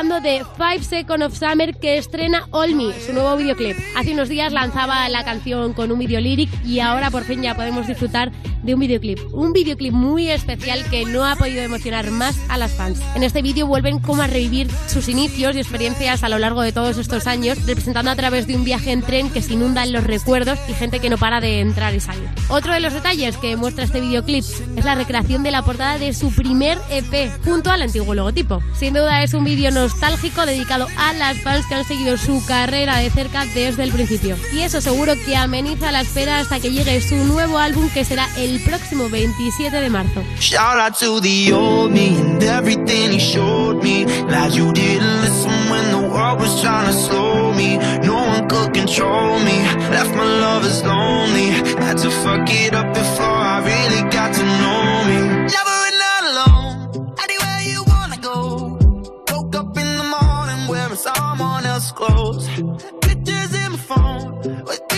Hablando de Five Seconds of Summer que estrena All Me, su nuevo videoclip. Hace unos días lanzaba la canción con un video lyric y ahora por fin ya podemos disfrutar de un videoclip. Un videoclip muy especial que no ha podido emocionar más a las fans. En este vídeo vuelven como a revivir sus inicios y experiencias a lo largo de todos estos años, representando a través de un viaje en tren que se inundan los recuerdos y gente que no para de entrar y salir. Otro de los detalles que muestra este videoclip es la recreación de la portada de su primer EP junto al antiguo logotipo. Sin duda es un vídeo nostálgico dedicado a las fans que han seguido su carrera de cerca desde el principio. Y eso seguro que ameniza la espera hasta que llegue su nuevo álbum que será el próximo 27 de marzo. Clothes. Pictures in my phone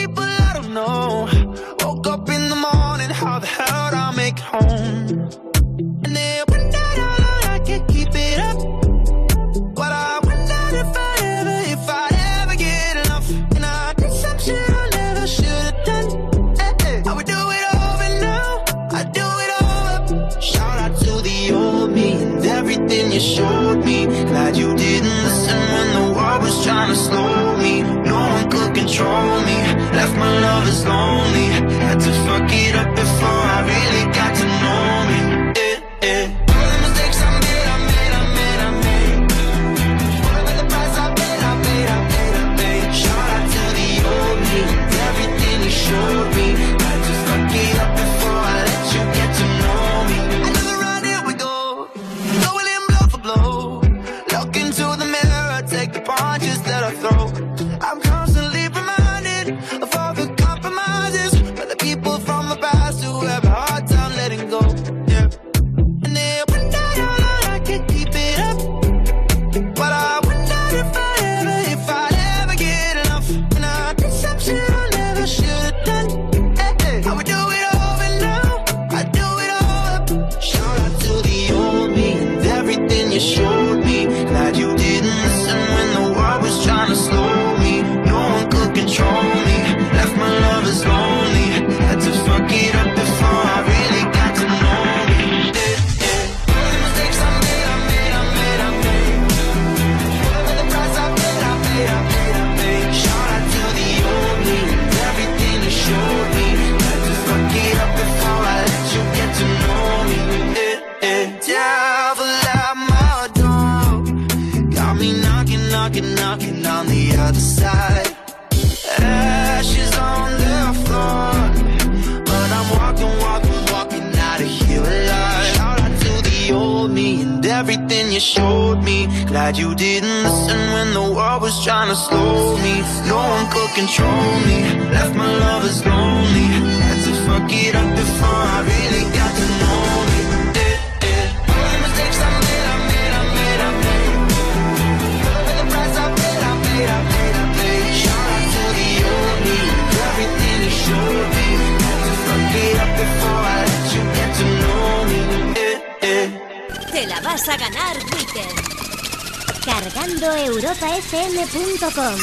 europafm.com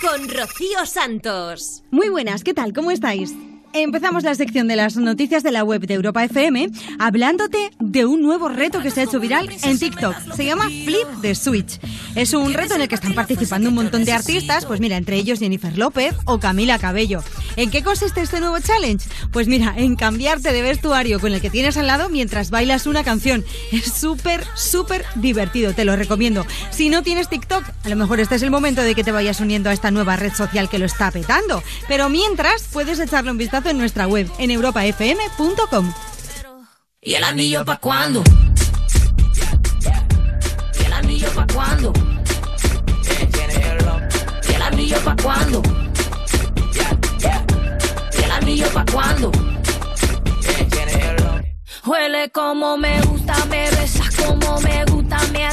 con Rocío Santos. Muy buenas, ¿qué tal? ¿Cómo estáis? Empezamos la sección de las noticias de la web de Europa FM hablándote de un nuevo reto que se ha hecho viral en TikTok. Se llama Flip the Switch. Es un reto en el que están participando un montón de artistas, pues mira, entre ellos Jennifer López o Camila Cabello. ¿En qué consiste este nuevo challenge? Pues mira, en cambiarte de vestuario con el que tienes al lado mientras bailas una canción. Es súper, súper divertido, te lo recomiendo. Si no tienes TikTok, a lo mejor este es el momento de que te vayas uniendo a esta nueva red social que lo está petando. Pero mientras, puedes echarle un vistazo en nuestra web, en europafm.com. ¿Y el anillo pa' cuándo? ¿Y el anillo cuándo? ¿Y el anillo cuándo? ¿Y el anillo pa' cuándo? Huele como me gusta, me besas como me gusta, me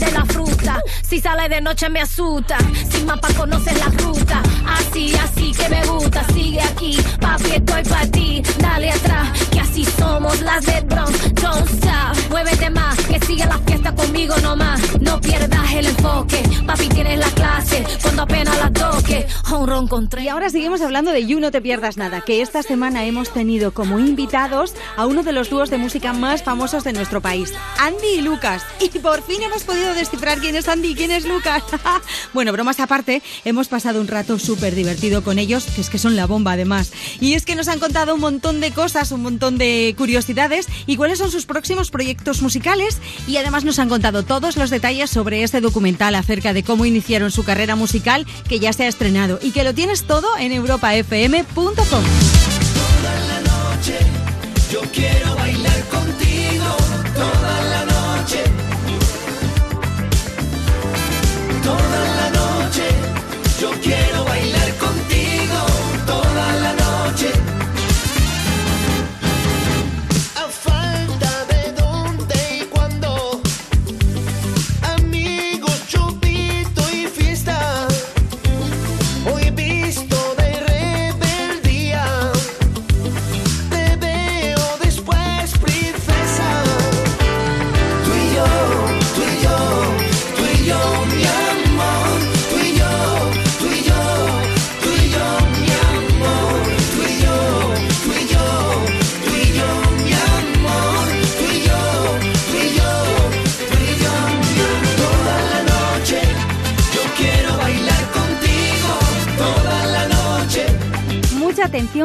muerde la fruta, si sale de noche me asusta, sin mapa conoces la ruta, así, así que me gusta, sigue aquí, papi estoy para ti, dale atrás, que así somos las de Bronx. Don't stop, muévete más, que siga la fiesta conmigo nomás. No pierdas el enfoque, papi tienes la clase, cuando apenas la toque. Un ron con tres. Y ahora seguimos hablando de You No Te Pierdas Nada, que esta semana hemos tenido como invitados a uno de los dúos de música más famosos de nuestro país, Andy y Lucas. Y por fin hemos podido descifrar quién es Andy y quién es Lucas. bueno, bromas aparte, hemos pasado un rato súper divertido con ellos, que es que son la bomba además. Y es que nos han contado un montón de cosas, un montón de curiosidades y cuáles son sus próximos proyectos musicales. Y además nos han contado todos los detalles sobre este documental acerca de cómo iniciaron su carrera musical, que ya se ha estrenado y que lo tienes todo en europafm.com. Yo quiero bailar contigo toda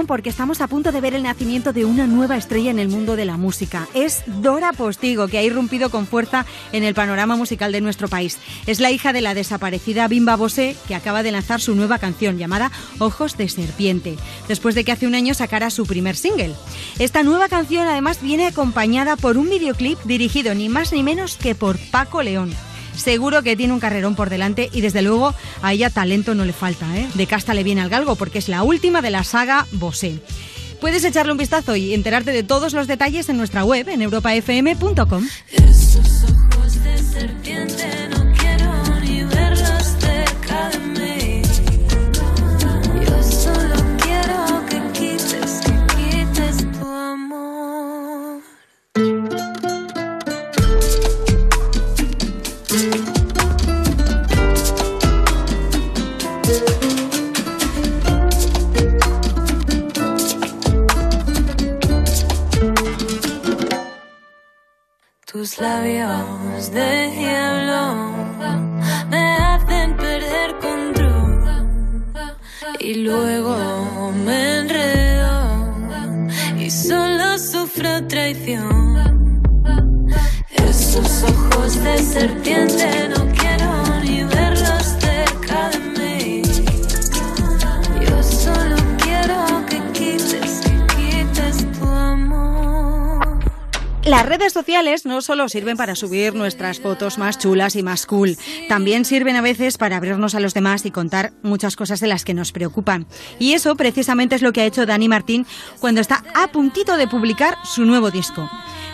porque estamos a punto de ver el nacimiento de una nueva estrella en el mundo de la música. Es Dora Postigo, que ha irrumpido con fuerza en el panorama musical de nuestro país. Es la hija de la desaparecida Bimba Bosé, que acaba de lanzar su nueva canción llamada Ojos de Serpiente, después de que hace un año sacara su primer single. Esta nueva canción además viene acompañada por un videoclip dirigido ni más ni menos que por Paco León. Seguro que tiene un carrerón por delante y desde luego a ella talento no le falta, ¿eh? De casta le viene al galgo porque es la última de la saga Bosé. Puedes echarle un vistazo y enterarte de todos los detalles en nuestra web en europafm.com. Tus labios de hielo me hacen perder control. Y luego me enredo. Y solo sufro traición. Esos ojos de serpiente no Las redes sociales no solo sirven para subir nuestras fotos más chulas y más cool, también sirven a veces para abrirnos a los demás y contar muchas cosas de las que nos preocupan. Y eso precisamente es lo que ha hecho Dani Martín cuando está a puntito de publicar su nuevo disco.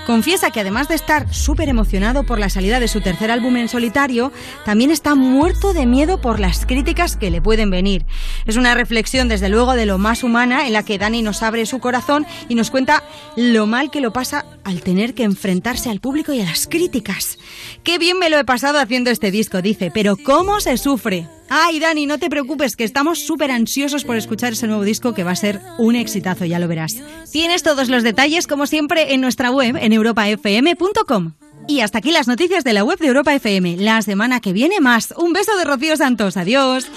Confiesa que además de estar súper emocionado por la salida de su tercer álbum en solitario, también está muerto de miedo por las críticas que le pueden venir. Es una reflexión desde luego de lo más humana en la que Dani nos abre su corazón y nos cuenta lo mal que lo pasa al tener que enfrentarse al público y a las críticas. Qué bien me lo he pasado haciendo este disco, dice, pero ¿cómo se sufre? Ay, Dani, no te preocupes, que estamos súper ansiosos por escuchar ese nuevo disco que va a ser un exitazo, ya lo verás. Tienes todos los detalles, como siempre, en nuestra web, en europafm.com. Y hasta aquí las noticias de la web de Europa FM. La semana que viene más. Un beso de Rocío Santos. Adiós.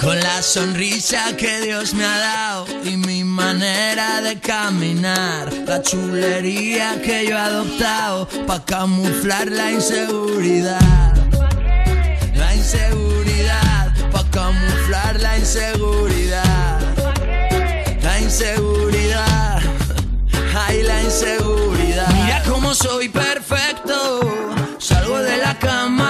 Con la sonrisa que Dios me ha dado y mi manera de caminar, la chulería que yo he adoptado para camuflar la inseguridad. La inseguridad, para camuflar la inseguridad. La inseguridad, ay la inseguridad. Mira cómo soy perfecto, salgo de la cama,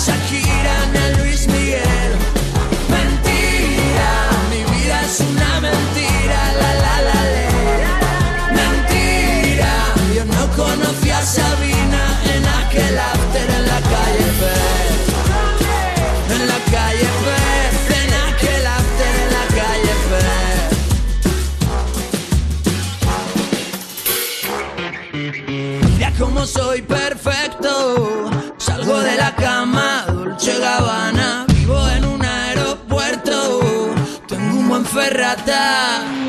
Shakira un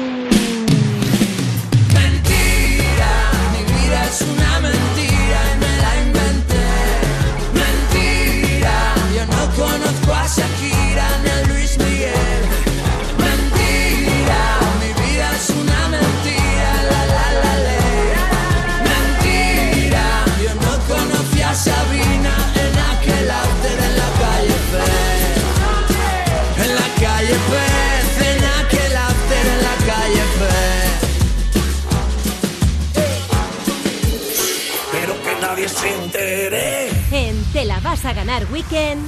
a ganar Weekend,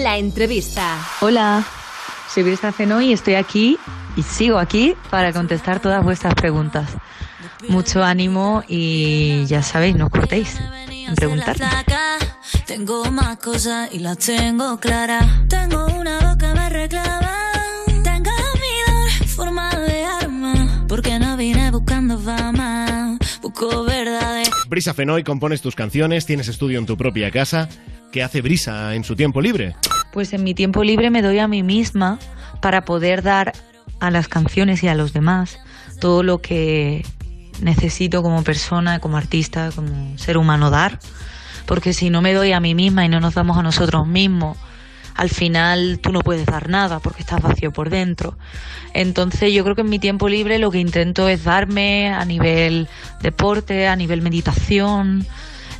la entrevista. Hola, soy Brisa Fenoy y estoy aquí y sigo aquí para contestar todas vuestras preguntas. Mucho ánimo y ya sabéis, no os cortéis en preguntarme. Tengo más cosas y las tengo claras. Tengo una boca me reclama. Tengo mi forma de arma. Porque no vine buscando fama. Busco verdades. Brisa Fenoy, compones tus canciones, tienes estudio en tu propia casa. ¿Qué hace Brisa en su tiempo libre? Pues en mi tiempo libre me doy a mí misma para poder dar a las canciones y a los demás todo lo que necesito como persona, como artista, como ser humano dar. Porque si no me doy a mí misma y no nos damos a nosotros mismos, al final tú no puedes dar nada porque estás vacío por dentro. Entonces yo creo que en mi tiempo libre lo que intento es darme a nivel deporte, a nivel meditación.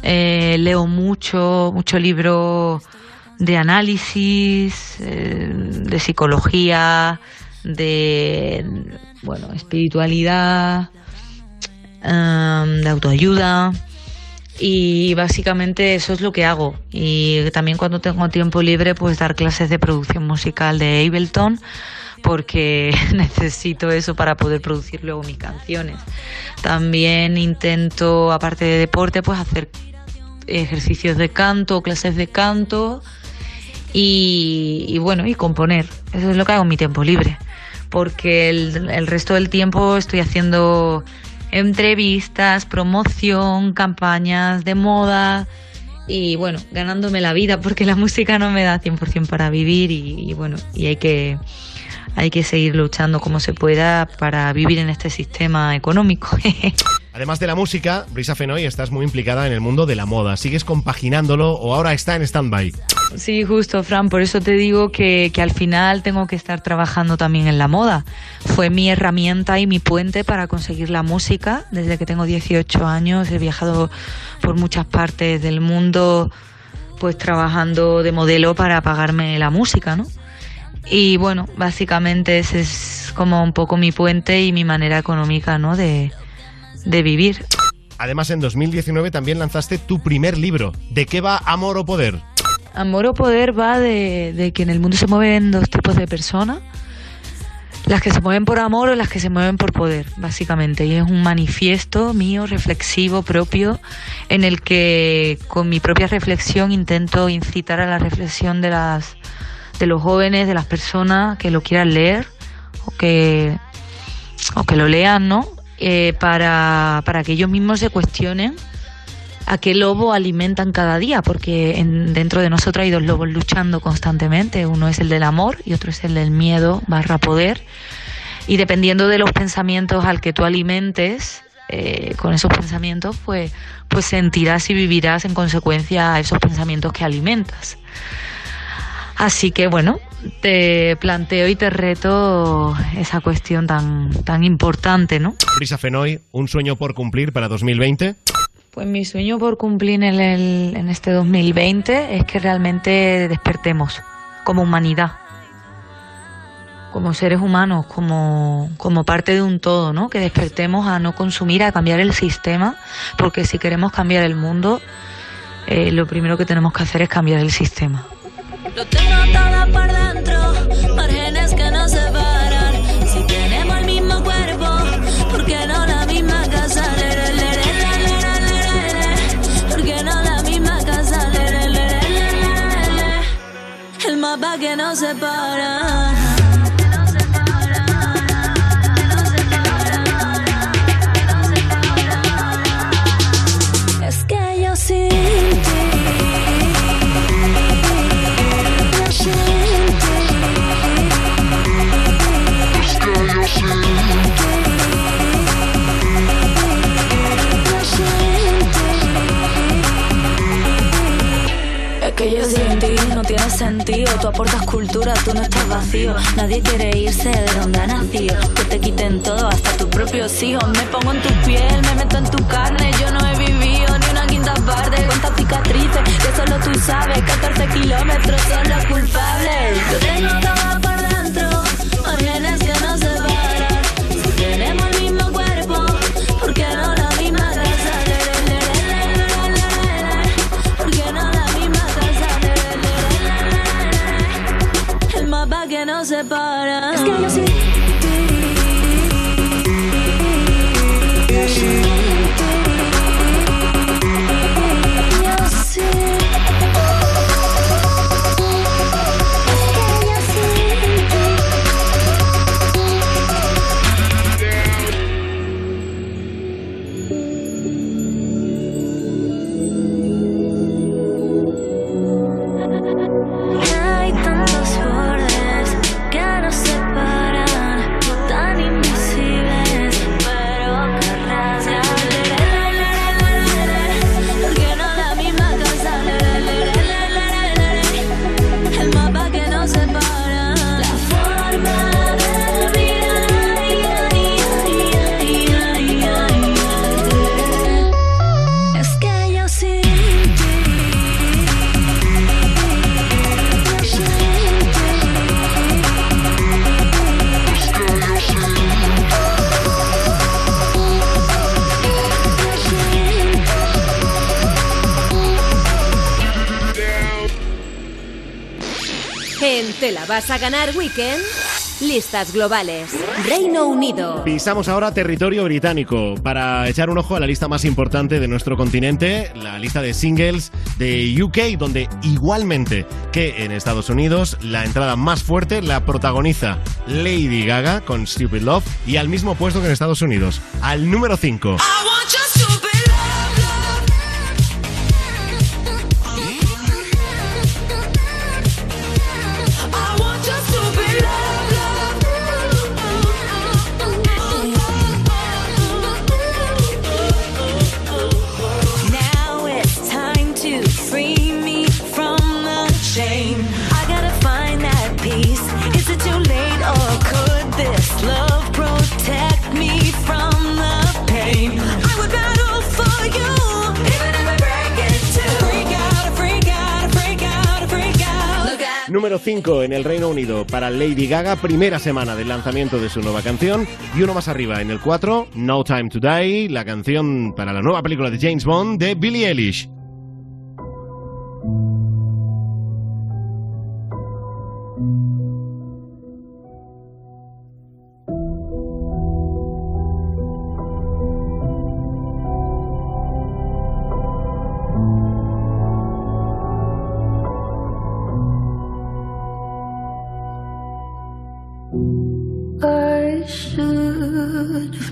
Eh, leo mucho, mucho libro de análisis, eh, de psicología, de bueno, espiritualidad, de autoayuda. Y básicamente eso es lo que hago. Y también cuando tengo tiempo libre pues dar clases de producción musical de Ableton porque necesito eso para poder producir luego mis canciones. También intento aparte de deporte pues hacer ejercicios de canto, clases de canto y, y bueno, y componer. Eso es lo que hago en mi tiempo libre porque el, resto del tiempo estoy haciendo entrevistas, promoción, campañas de moda y bueno, ganándome la vida porque la música no me da 100% para vivir y bueno, y hay que hay que seguir luchando como se pueda para vivir en este sistema económico. Además de la música, Brisa Fenoy, estás muy implicada en el mundo de la moda. ¿Sigues compaginándolo o ahora está en stand-by? Sí, justo, Fran, por eso te digo que, que al final tengo que estar trabajando también en la moda. Fue mi herramienta y mi puente para conseguir la música. Desde que tengo 18 años he viajado por muchas partes del mundo pues trabajando de modelo para pagarme la música, ¿no? Y bueno, básicamente ese es como un poco mi puente y mi manera económica, ¿no? De, de vivir. Además, en 2019 también lanzaste tu primer libro. ¿De qué va Amor o Poder? Amor o poder va de, de que en el mundo se mueven dos tipos de personas. Las que se mueven por amor o las que se mueven por poder, básicamente. Y es un manifiesto mío, reflexivo, propio, en el que con mi propia reflexión intento incitar a la reflexión de las de los jóvenes, de las personas que lo quieran leer o que o que lo lean, ¿no? Eh, para, para que ellos mismos se cuestionen a qué lobo alimentan cada día, porque en- dentro de nosotros hay dos lobos luchando constantemente, uno es el del amor y otro es el del miedo barra poder, y dependiendo de los pensamientos al que tú alimentes, eh, con esos pensamientos, pues, pues sentirás y vivirás en consecuencia a esos pensamientos que alimentas. Así que bueno, te planteo y te reto esa cuestión tan, tan importante, ¿no? Brisa Fenoy, un sueño por cumplir para 2020. Pues mi sueño por cumplir en, el- en este 2020 es que realmente despertemos como humanidad, como seres humanos, como, como parte de un todo, ¿no? Que despertemos a no consumir, a cambiar el sistema, porque si queremos cambiar el mundo, eh, lo primero que tenemos que hacer es cambiar el sistema. Lo tengo todo por dentro, márgenes que nos separan. Si tenemos el mismo cuerpo, ¿por qué no la misma casa? ¿Por qué no la misma casa? El mapa que nos separa. Nadie quiere irse de donde ha nacido. Que te quiten todo, hasta tus propios hijos. Me pongo en tu piel, me meto en tu carne. Yo no he vivido ni una quinta parte. Cuántas cicatrices, que solo tú sabes. 14 kilómetros son los culpables. Lo tengo todo vas a ganar Weekend, listas globales. Reino Unido. Pisamos ahora territorio británico para echar un ojo a la lista más importante de nuestro continente, la lista de singles de UK, donde igualmente que en Estados Unidos, la entrada más fuerte la protagoniza Lady Gaga con Stupid Love y al mismo puesto que en Estados Unidos, al número 5. Now Número 5 en el Reino Unido para Lady Gaga, primera semana del lanzamiento de su nueva canción. Y uno más arriba en el 4, No Time to Die, la canción para la nueva película de James Bond de Billie Eilish.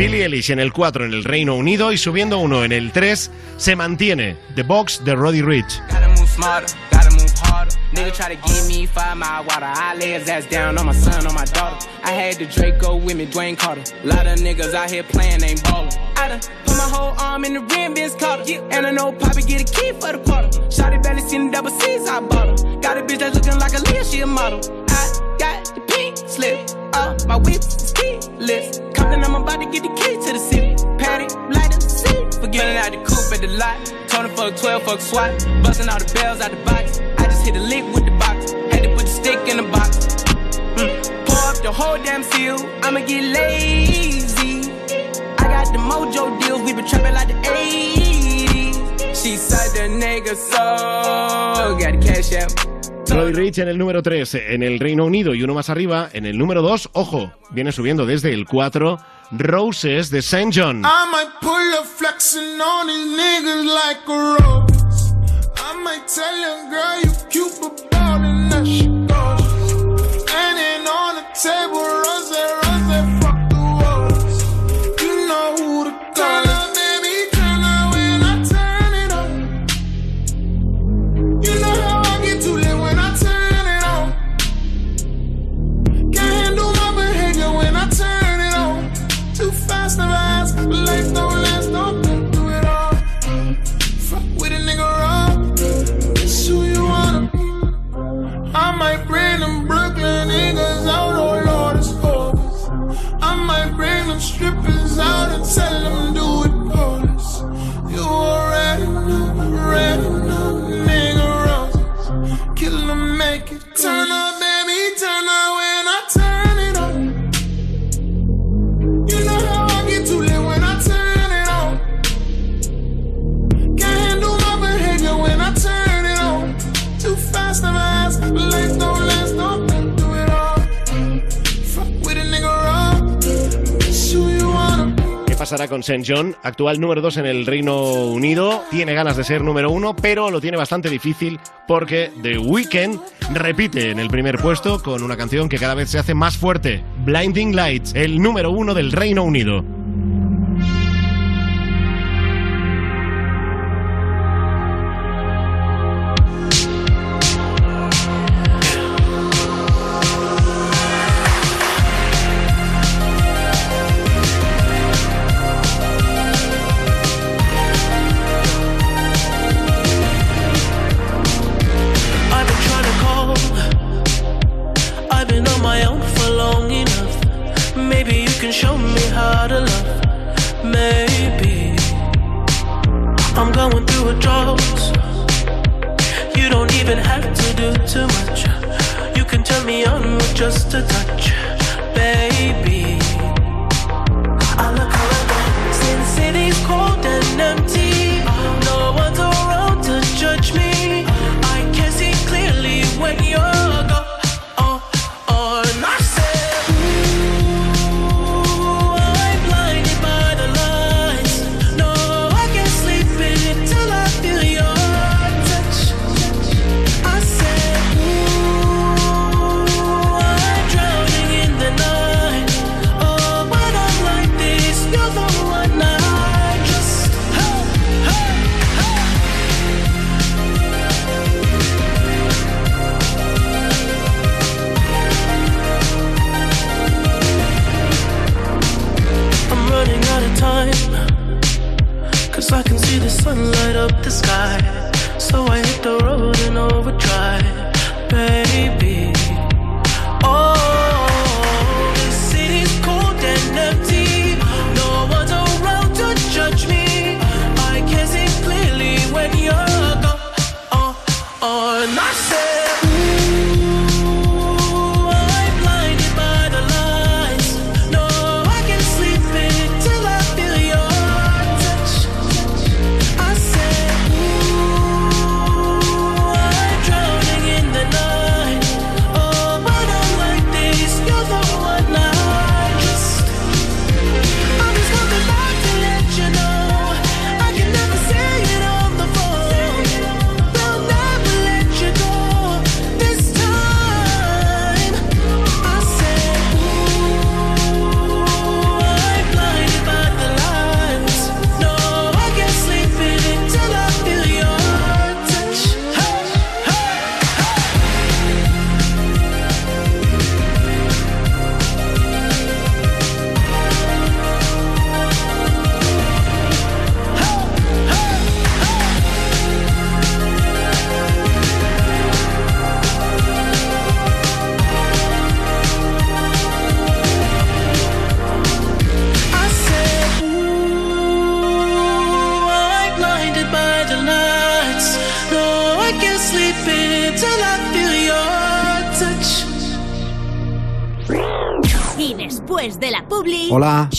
Billie Eilish en el 4 en el Reino Unido y subiendo uno en el 3 se mantiene The Box de Roddy Rich. Gotta move smarter, gotta move harder. Nigga try to give me five mile water. I lay his ass down on my son, on my daughter. I had the Draco with me, Dwayne Carter. Lot of niggas out here playing, ain't ballin'. I done put my whole arm in the rim, Vince Carter. And I know Poppy get a key for the quarter. Shotty barely seen the double C's, I bought her. Got a bitch that's looking like a Leah, she a model. I got the pink slip. Uh, my whip is keyless. Compton, I'm about to get the key to the city. Patty, light up the seat. Forgetting out the coupe at the lot. Tony fuck 12, fuck SWAT. Busting all the bells out the box. I just hit a lick with the box. Had to put the stick in the box. Mm. Pour up the whole damn seal. I'ma get lazy. I got the mojo deals. We been trapping like the 80s. She said the nigga so. Got the cash out. Roddy Rich en el número 3 en el Reino Unido y uno más arriba en el número 2, ojo, viene subiendo desde el 4, Roses de St. John. I might out and tell them do it police. You already know, already know, nigga roses. Kill them, make it. Turn up, pasará con St. John? Actual número 2 en el Reino Unido. Tiene ganas de ser número 1, pero lo tiene bastante difícil porque The Weeknd repite en el primer puesto con una canción que cada vez se hace más fuerte. Blinding Lights, el número 1 del Reino Unido.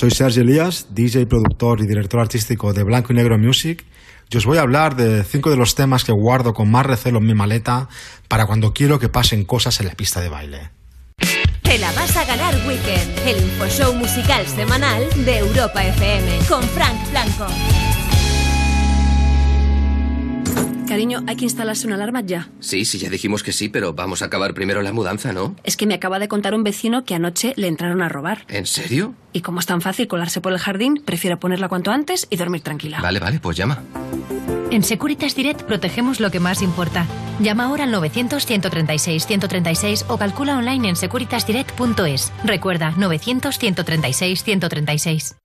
Soy Sergio Elías, DJ, productor y director artístico de Blanco y Negro Music. Y os voy a hablar de cinco de los temas que guardo con más recelo en mi maleta para cuando quiero que pasen cosas en la pista de baile. Te la vas a ganar Weekend, el infoshow musical semanal de Europa FM, con Frank Blanco. Cariño, hay que instalarse una alarma ya. Sí, sí, ya dijimos que sí, pero vamos a acabar primero la mudanza, ¿no? Es que me acaba de contar un vecino que anoche le entraron a robar. ¿En serio? Y como es tan fácil colarse por el jardín, prefiero ponerla cuanto antes y dormir tranquila. Vale, vale, pues llama. En Securitas Direct protegemos lo que más importa. Llama ahora al 900-136-136 o calcula online en securitasdirect.es. Recuerda, 900-136-136.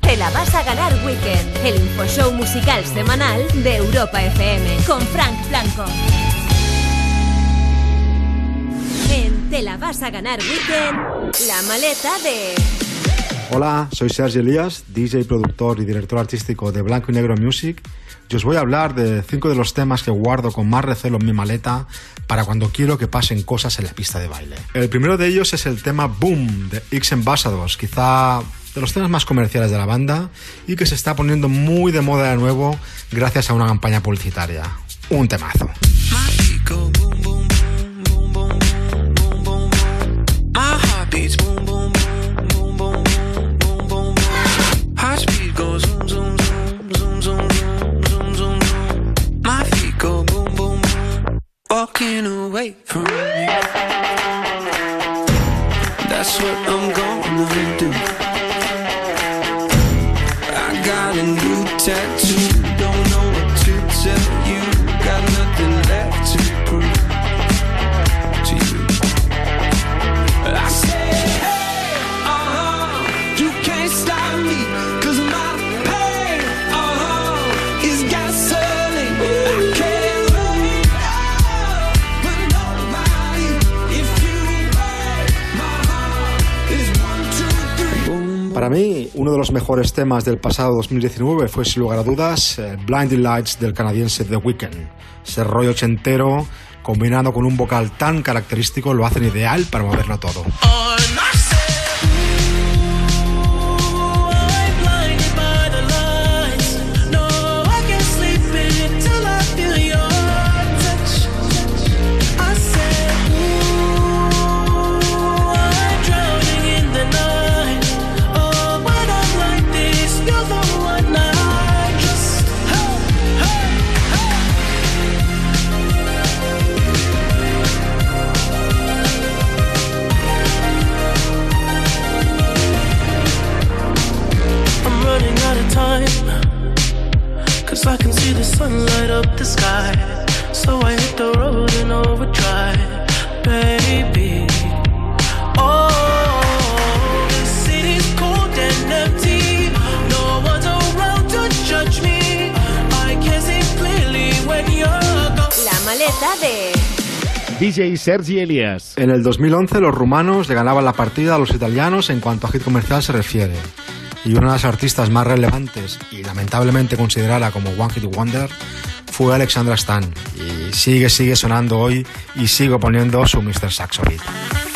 Te la vas a ganar Weekend, el infoshow musical semanal de Europa FM, con Frank Blanco. Te la vas a ganar Weekend, la maleta de... Hola, soy Sergio Elías, DJ, productor y director artístico de Blanco y Negro Music. Y os voy a hablar de cinco de los temas que guardo con más recelo en mi maleta para cuando quiero que pasen cosas en la pista de baile. El primero de ellos es el tema Boom de X Ambassadors, quizá de los temas más comerciales de la banda y que se está poniendo muy de moda de nuevo gracias a una campaña publicitaria. Un temazo. My Walking away from you. That's what I'm gonna do. Mí, uno de los mejores temas del pasado 2019 fue, sin lugar a dudas, eh, Blinding Lights del canadiense The Weeknd. Ese rollo ochentero, combinado con un vocal tan característico, lo hacen ideal para moverlo todo. blinded I can see the sun light up the sky. So I hit the road in overdrive, baby. Oh, the city's cold and empty. No one's around to judge me. I can see clearly when you're gone. La maleta de... DJ Sergi Elias. En el 2011 los rumanos le ganaban la partida a los italianos en cuanto a hit comercial se refiere. Y una de las artistas más relevantes y lamentablemente considerada como One Hit Wonder fue Alexandra Stan. Y sigue, sigue sonando hoy y sigo poniendo su Mr. Saxo Beat.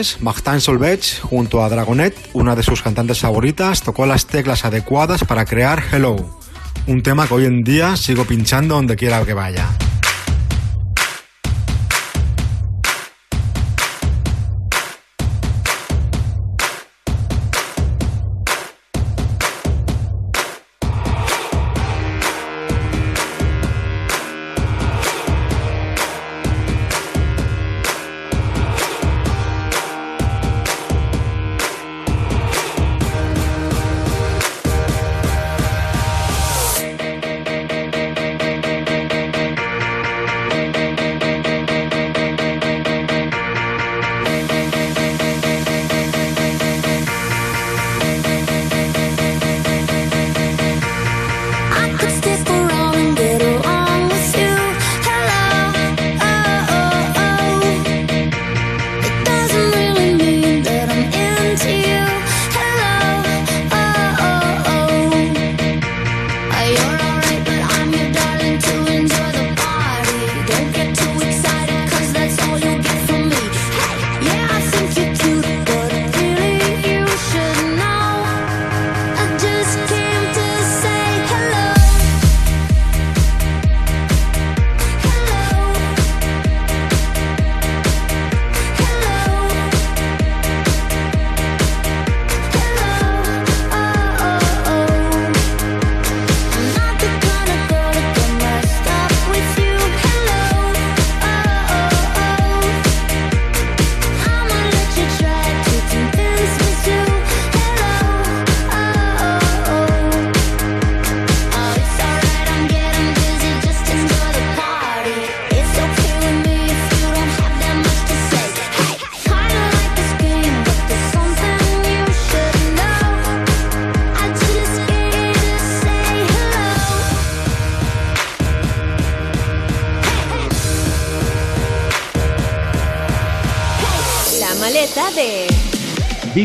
Antes, Martin junto a Dragonet, una de sus cantantes favoritas, tocó las teclas adecuadas para crear Hello, un tema que hoy en día sigo pinchando donde quiera que vaya.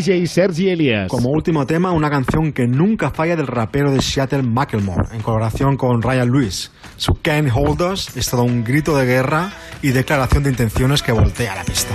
DJ Sergi Elias. Como último tema, una canción que nunca falla del rapero de Seattle Macklemore, en colaboración con Ryan Lewis. Su Can't Hold Us es todo un grito de guerra y declaración de intenciones que voltea la pista.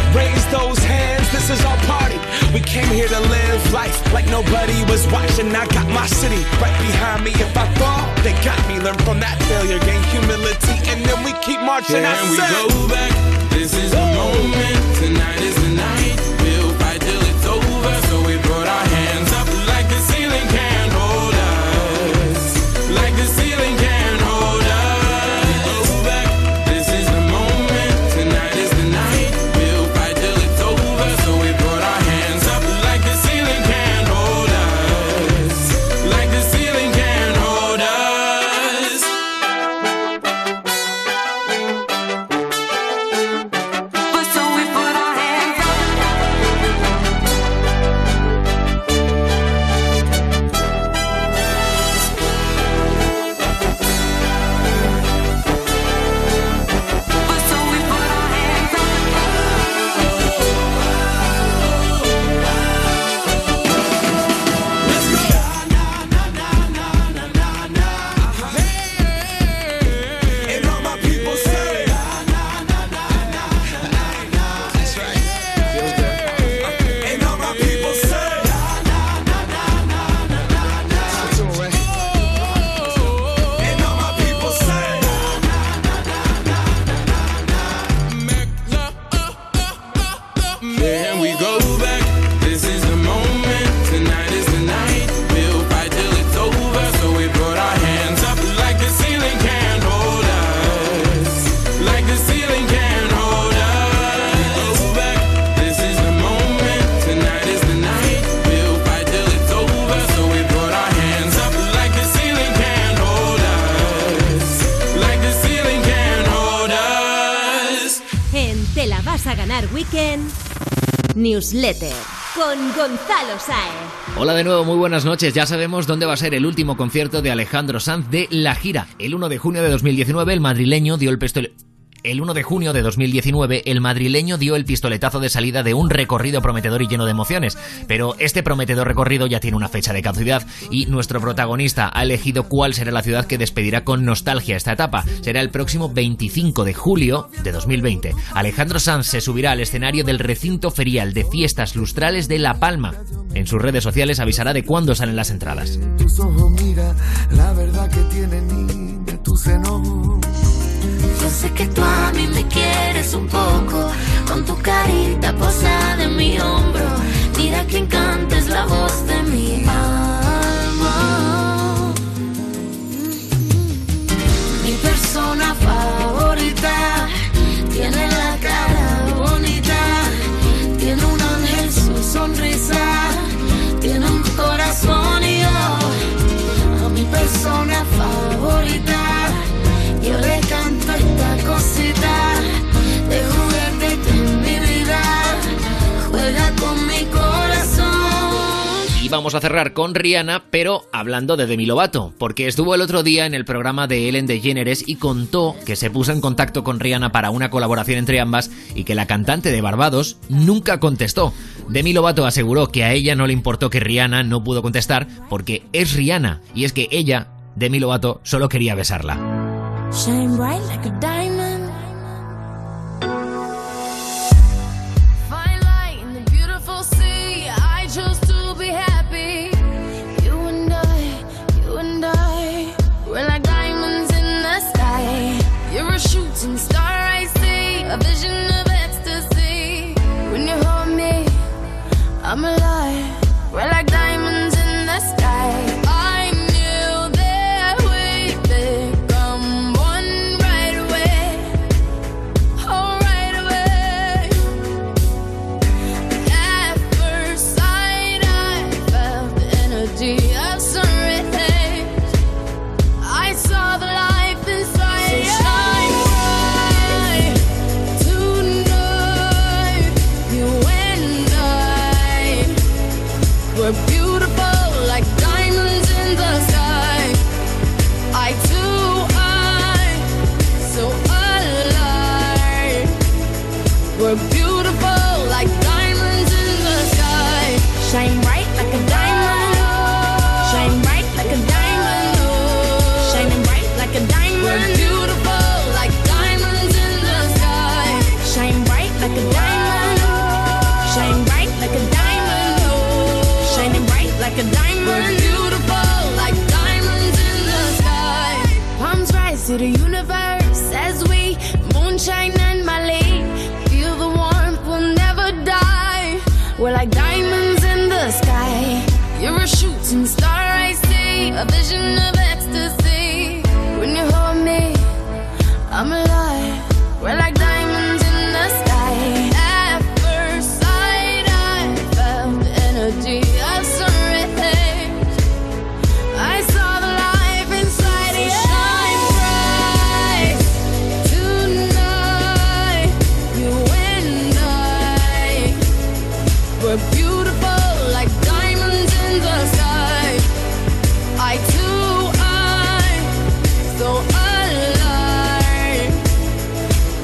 Raise those hands, this is our party. We came here to live life like nobody was watching. I got my city right behind me. If I fall, they got me. Learn from that failure, gain humility, and then we keep marching. I Can we go back? This is the moment. Tonight is the night. Newsletter con Gonzalo Saez. Hola de nuevo, muy buenas noches. Ya sabemos dónde va a ser el último concierto de Alejandro Sanz de la gira. El 1 de junio de 2019 el madrileño dio el pistole... El 1 de junio de 2019, el madrileño dio el pistoletazo de salida de un recorrido prometedor y lleno de emociones. Pero este prometedor recorrido ya tiene una fecha de caducidad y nuestro protagonista ha elegido cuál será la ciudad que despedirá con nostalgia esta etapa. Será el próximo 25 de julio de 2020. Alejandro Sanz se subirá al escenario del recinto ferial de fiestas lustrales de La Palma. En sus redes sociales avisará de cuándo salen las entradas. mira la verdad que sé que tú a mí me quieres un poco, con tu carita posada en mi hombro. Mira que encanta es la voz de mi alma. Mi persona favorita tiene la cara bonita, tiene un ángel su sonrisa, tiene un corazón y yo a mi persona favorita. Vamos a cerrar con Rihanna, pero hablando de Demi Lovato, porque estuvo el otro día en el programa de Ellen DeGeneres y contó que se puso en contacto con Rihanna para una colaboración entre ambas y que la cantante de Barbados nunca contestó. Demi Lovato aseguró que a ella no le importó que Rihanna no pudo contestar porque es Rihanna y es que ella, Demi Lovato, solo quería besarla. I'm alive. A vision of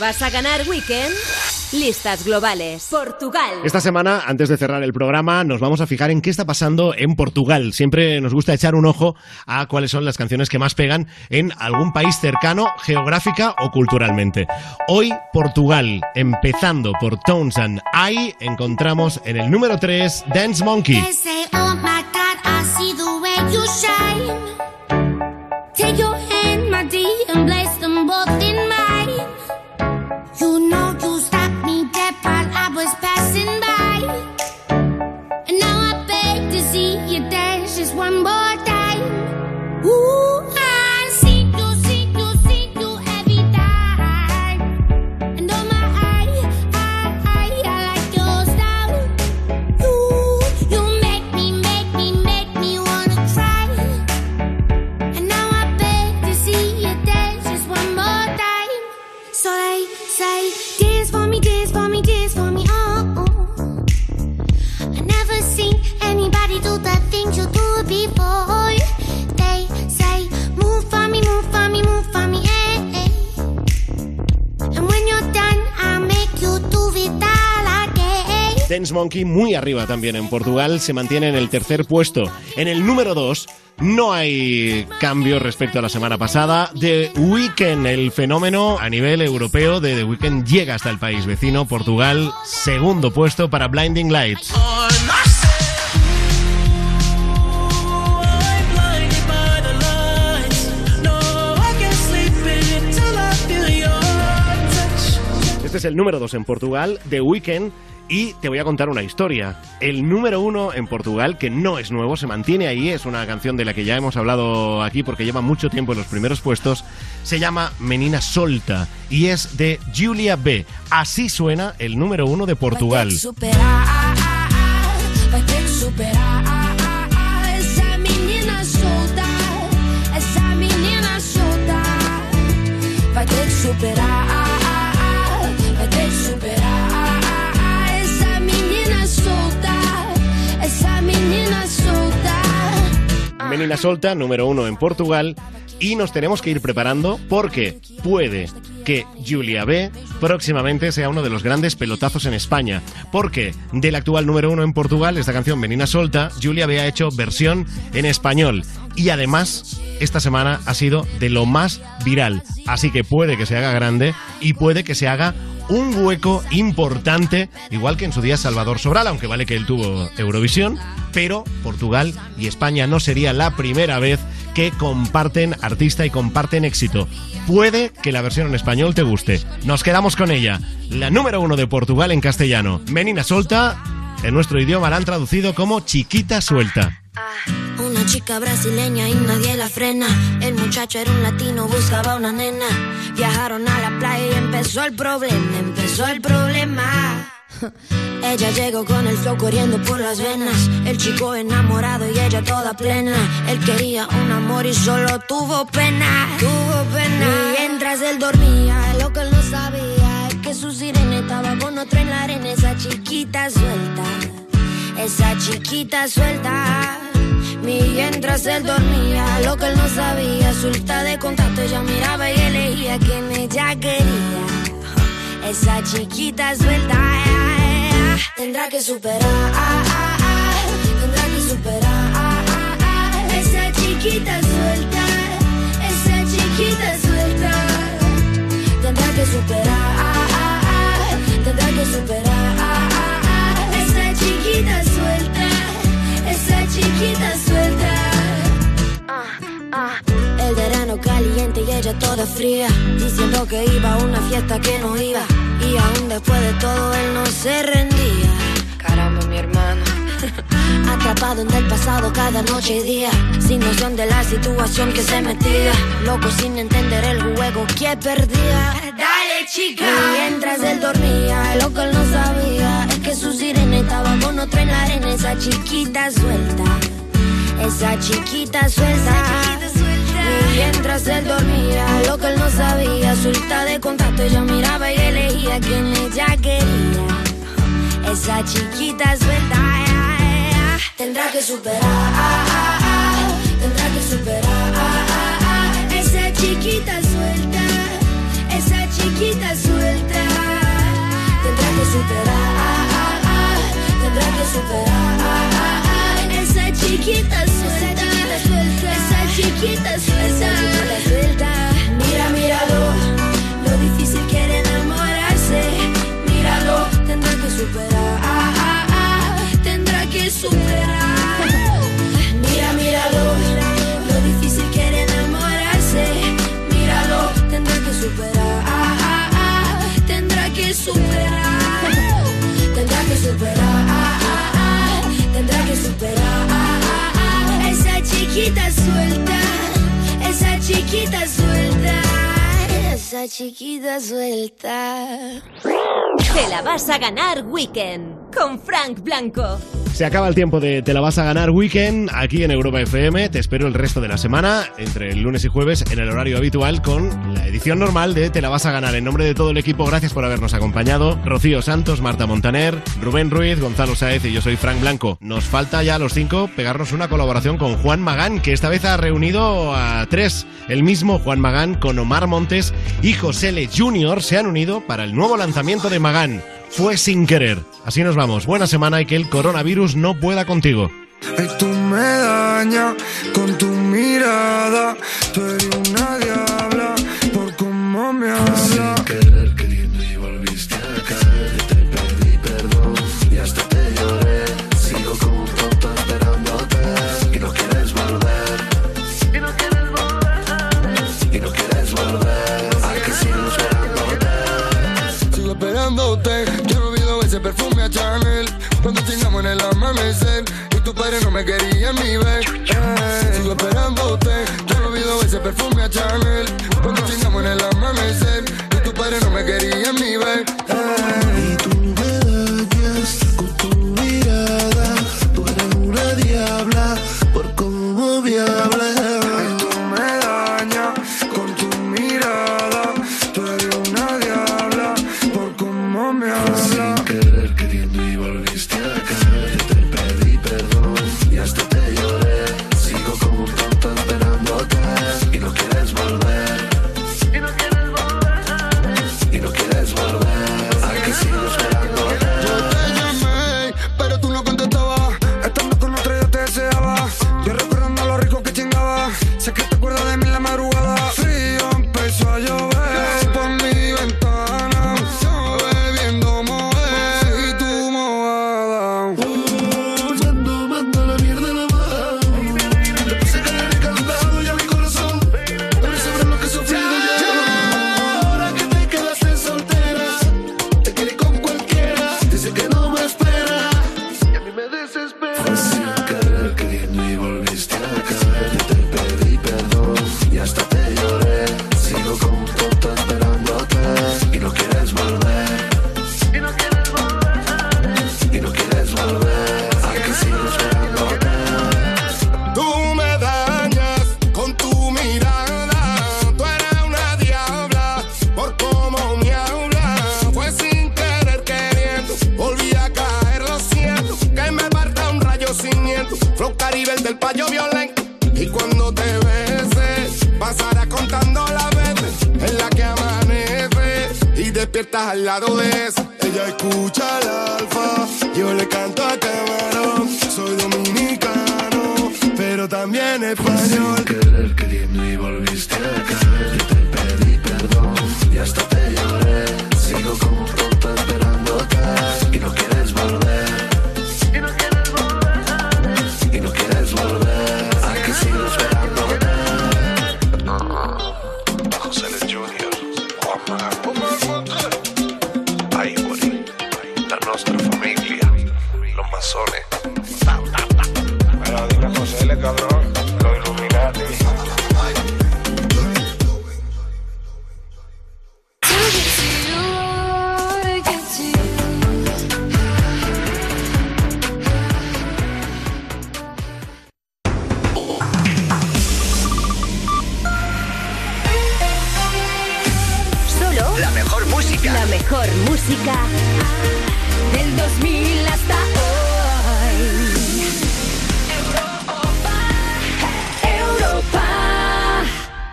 Vas a ganar Weekend, listas globales. Portugal. Esta semana, antes de cerrar el programa, nos vamos a fijar en qué está pasando en Portugal. Siempre nos gusta echar un ojo a cuáles son las canciones que más pegan en algún país cercano, geográfica o culturalmente. Hoy, Portugal, empezando por Tones and I, encontramos en el número 3 Dance Monkey. Dance Monkey muy arriba también en Portugal, se mantiene en el tercer puesto. En el número 2 no hay cambio respecto a la semana pasada. The Weeknd, el fenómeno a nivel europeo de The Weeknd llega hasta el país vecino, Portugal, segundo puesto para Blinding Lights. Este es el número 2 en Portugal, The Weeknd. Y te voy a contar una historia. El número uno en Portugal, que no es nuevo, se mantiene ahí, es una canción de la que ya hemos hablado aquí porque lleva mucho tiempo en los primeros puestos, se llama Menina Solta y es de Julia B. Así suena el número uno de Portugal. superar, menina solta. Número uno en Portugal. Y nos tenemos que ir preparando porque puede que Julia B próximamente sea uno de los grandes pelotazos en España. Porque del actual número uno en Portugal, esta canción Menina Solta, Julia B ha hecho versión en español. Y además, esta semana ha sido de lo más viral. Así que puede que se haga grande y puede que se haga un hueco importante, igual que en su día Salvador Sobral, aunque vale que él tuvo Eurovisión, pero Portugal y España no sería la primera vez que comparten artista y comparten éxito. Puede que la versión en español te guste. Nos quedamos con ella. La número uno de Portugal en castellano. Menina Solta, en nuestro idioma la han traducido como Chiquita Suelta. Una chica brasileña y nadie la frena. El muchacho era un latino, buscaba una nena. Viajaron a la playa y empezó el problema, empezó el problema. Ella llegó con el flow corriendo por las venas. El chico enamorado y ella toda plena. Él quería un amor y solo tuvo pena. Tuvo pena. Mientras él dormía, lo que él no sabía es que su con otro en la. Esa chiquita suelta. Esa chiquita suelta. Mientras él dormía, lo que él no sabía, suelta de contacto, ella miraba y elegía quien ella quería. Esa chiquita suelta tendrá que superar, tendrá que superar. Esa chiquita suelta, esa chiquita suelta, tendrá que superar, Esa chiquita suelta, esa chiquita suelta. El verano caliente y ella toda fría, diciendo que iba a una fiesta que no iba. Y aún después de todo él no se rendía. Caramba, mi hermano. Atrapado en el pasado cada noche y día, sin noción de la situación que se metía. Loco sin entender el juego que perdía. Dale, chica. Mientras él dormía, lo que él no sabía es que su sirena estaba con otra en la arena. Esa chiquita suelta, esa chiquita suelta. Mientras él dormía, lo que él no sabía, suelta de contacto, ella miraba y elegía quien ella quería. Esa chiquita suelta tendrá que superar, tendrá que superar. Esa chiquita suelta, esa chiquita suelta, tendrá que superar, tendrá que superar. Esa chiquita suelta, esa chiquita suelta, esa chiquita suelta. Esa chiquita suelta. Te la vas a ganar Weekend con Frank Blanco. Se acaba el tiempo de Te la vas a ganar weekend aquí en Europa FM. Te espero el resto de la semana, entre el lunes y jueves, en el horario habitual, con la edición normal de Te la vas a ganar. En nombre de todo el equipo, gracias por habernos acompañado. Rocío Santos, Marta Montaner, Rubén Ruiz, Gonzalo Saez y yo soy Frank Blanco. Nos falta ya a los cinco pegarnos una colaboración con Juan Magán, que esta vez ha reunido a tres. El mismo Juan Magán con Omar Montes y José Le Jr. se han unido para el nuevo lanzamiento de Magán. Fue sin querer. Así nos vamos. Buena semana y que el coronavirus no pueda contigo.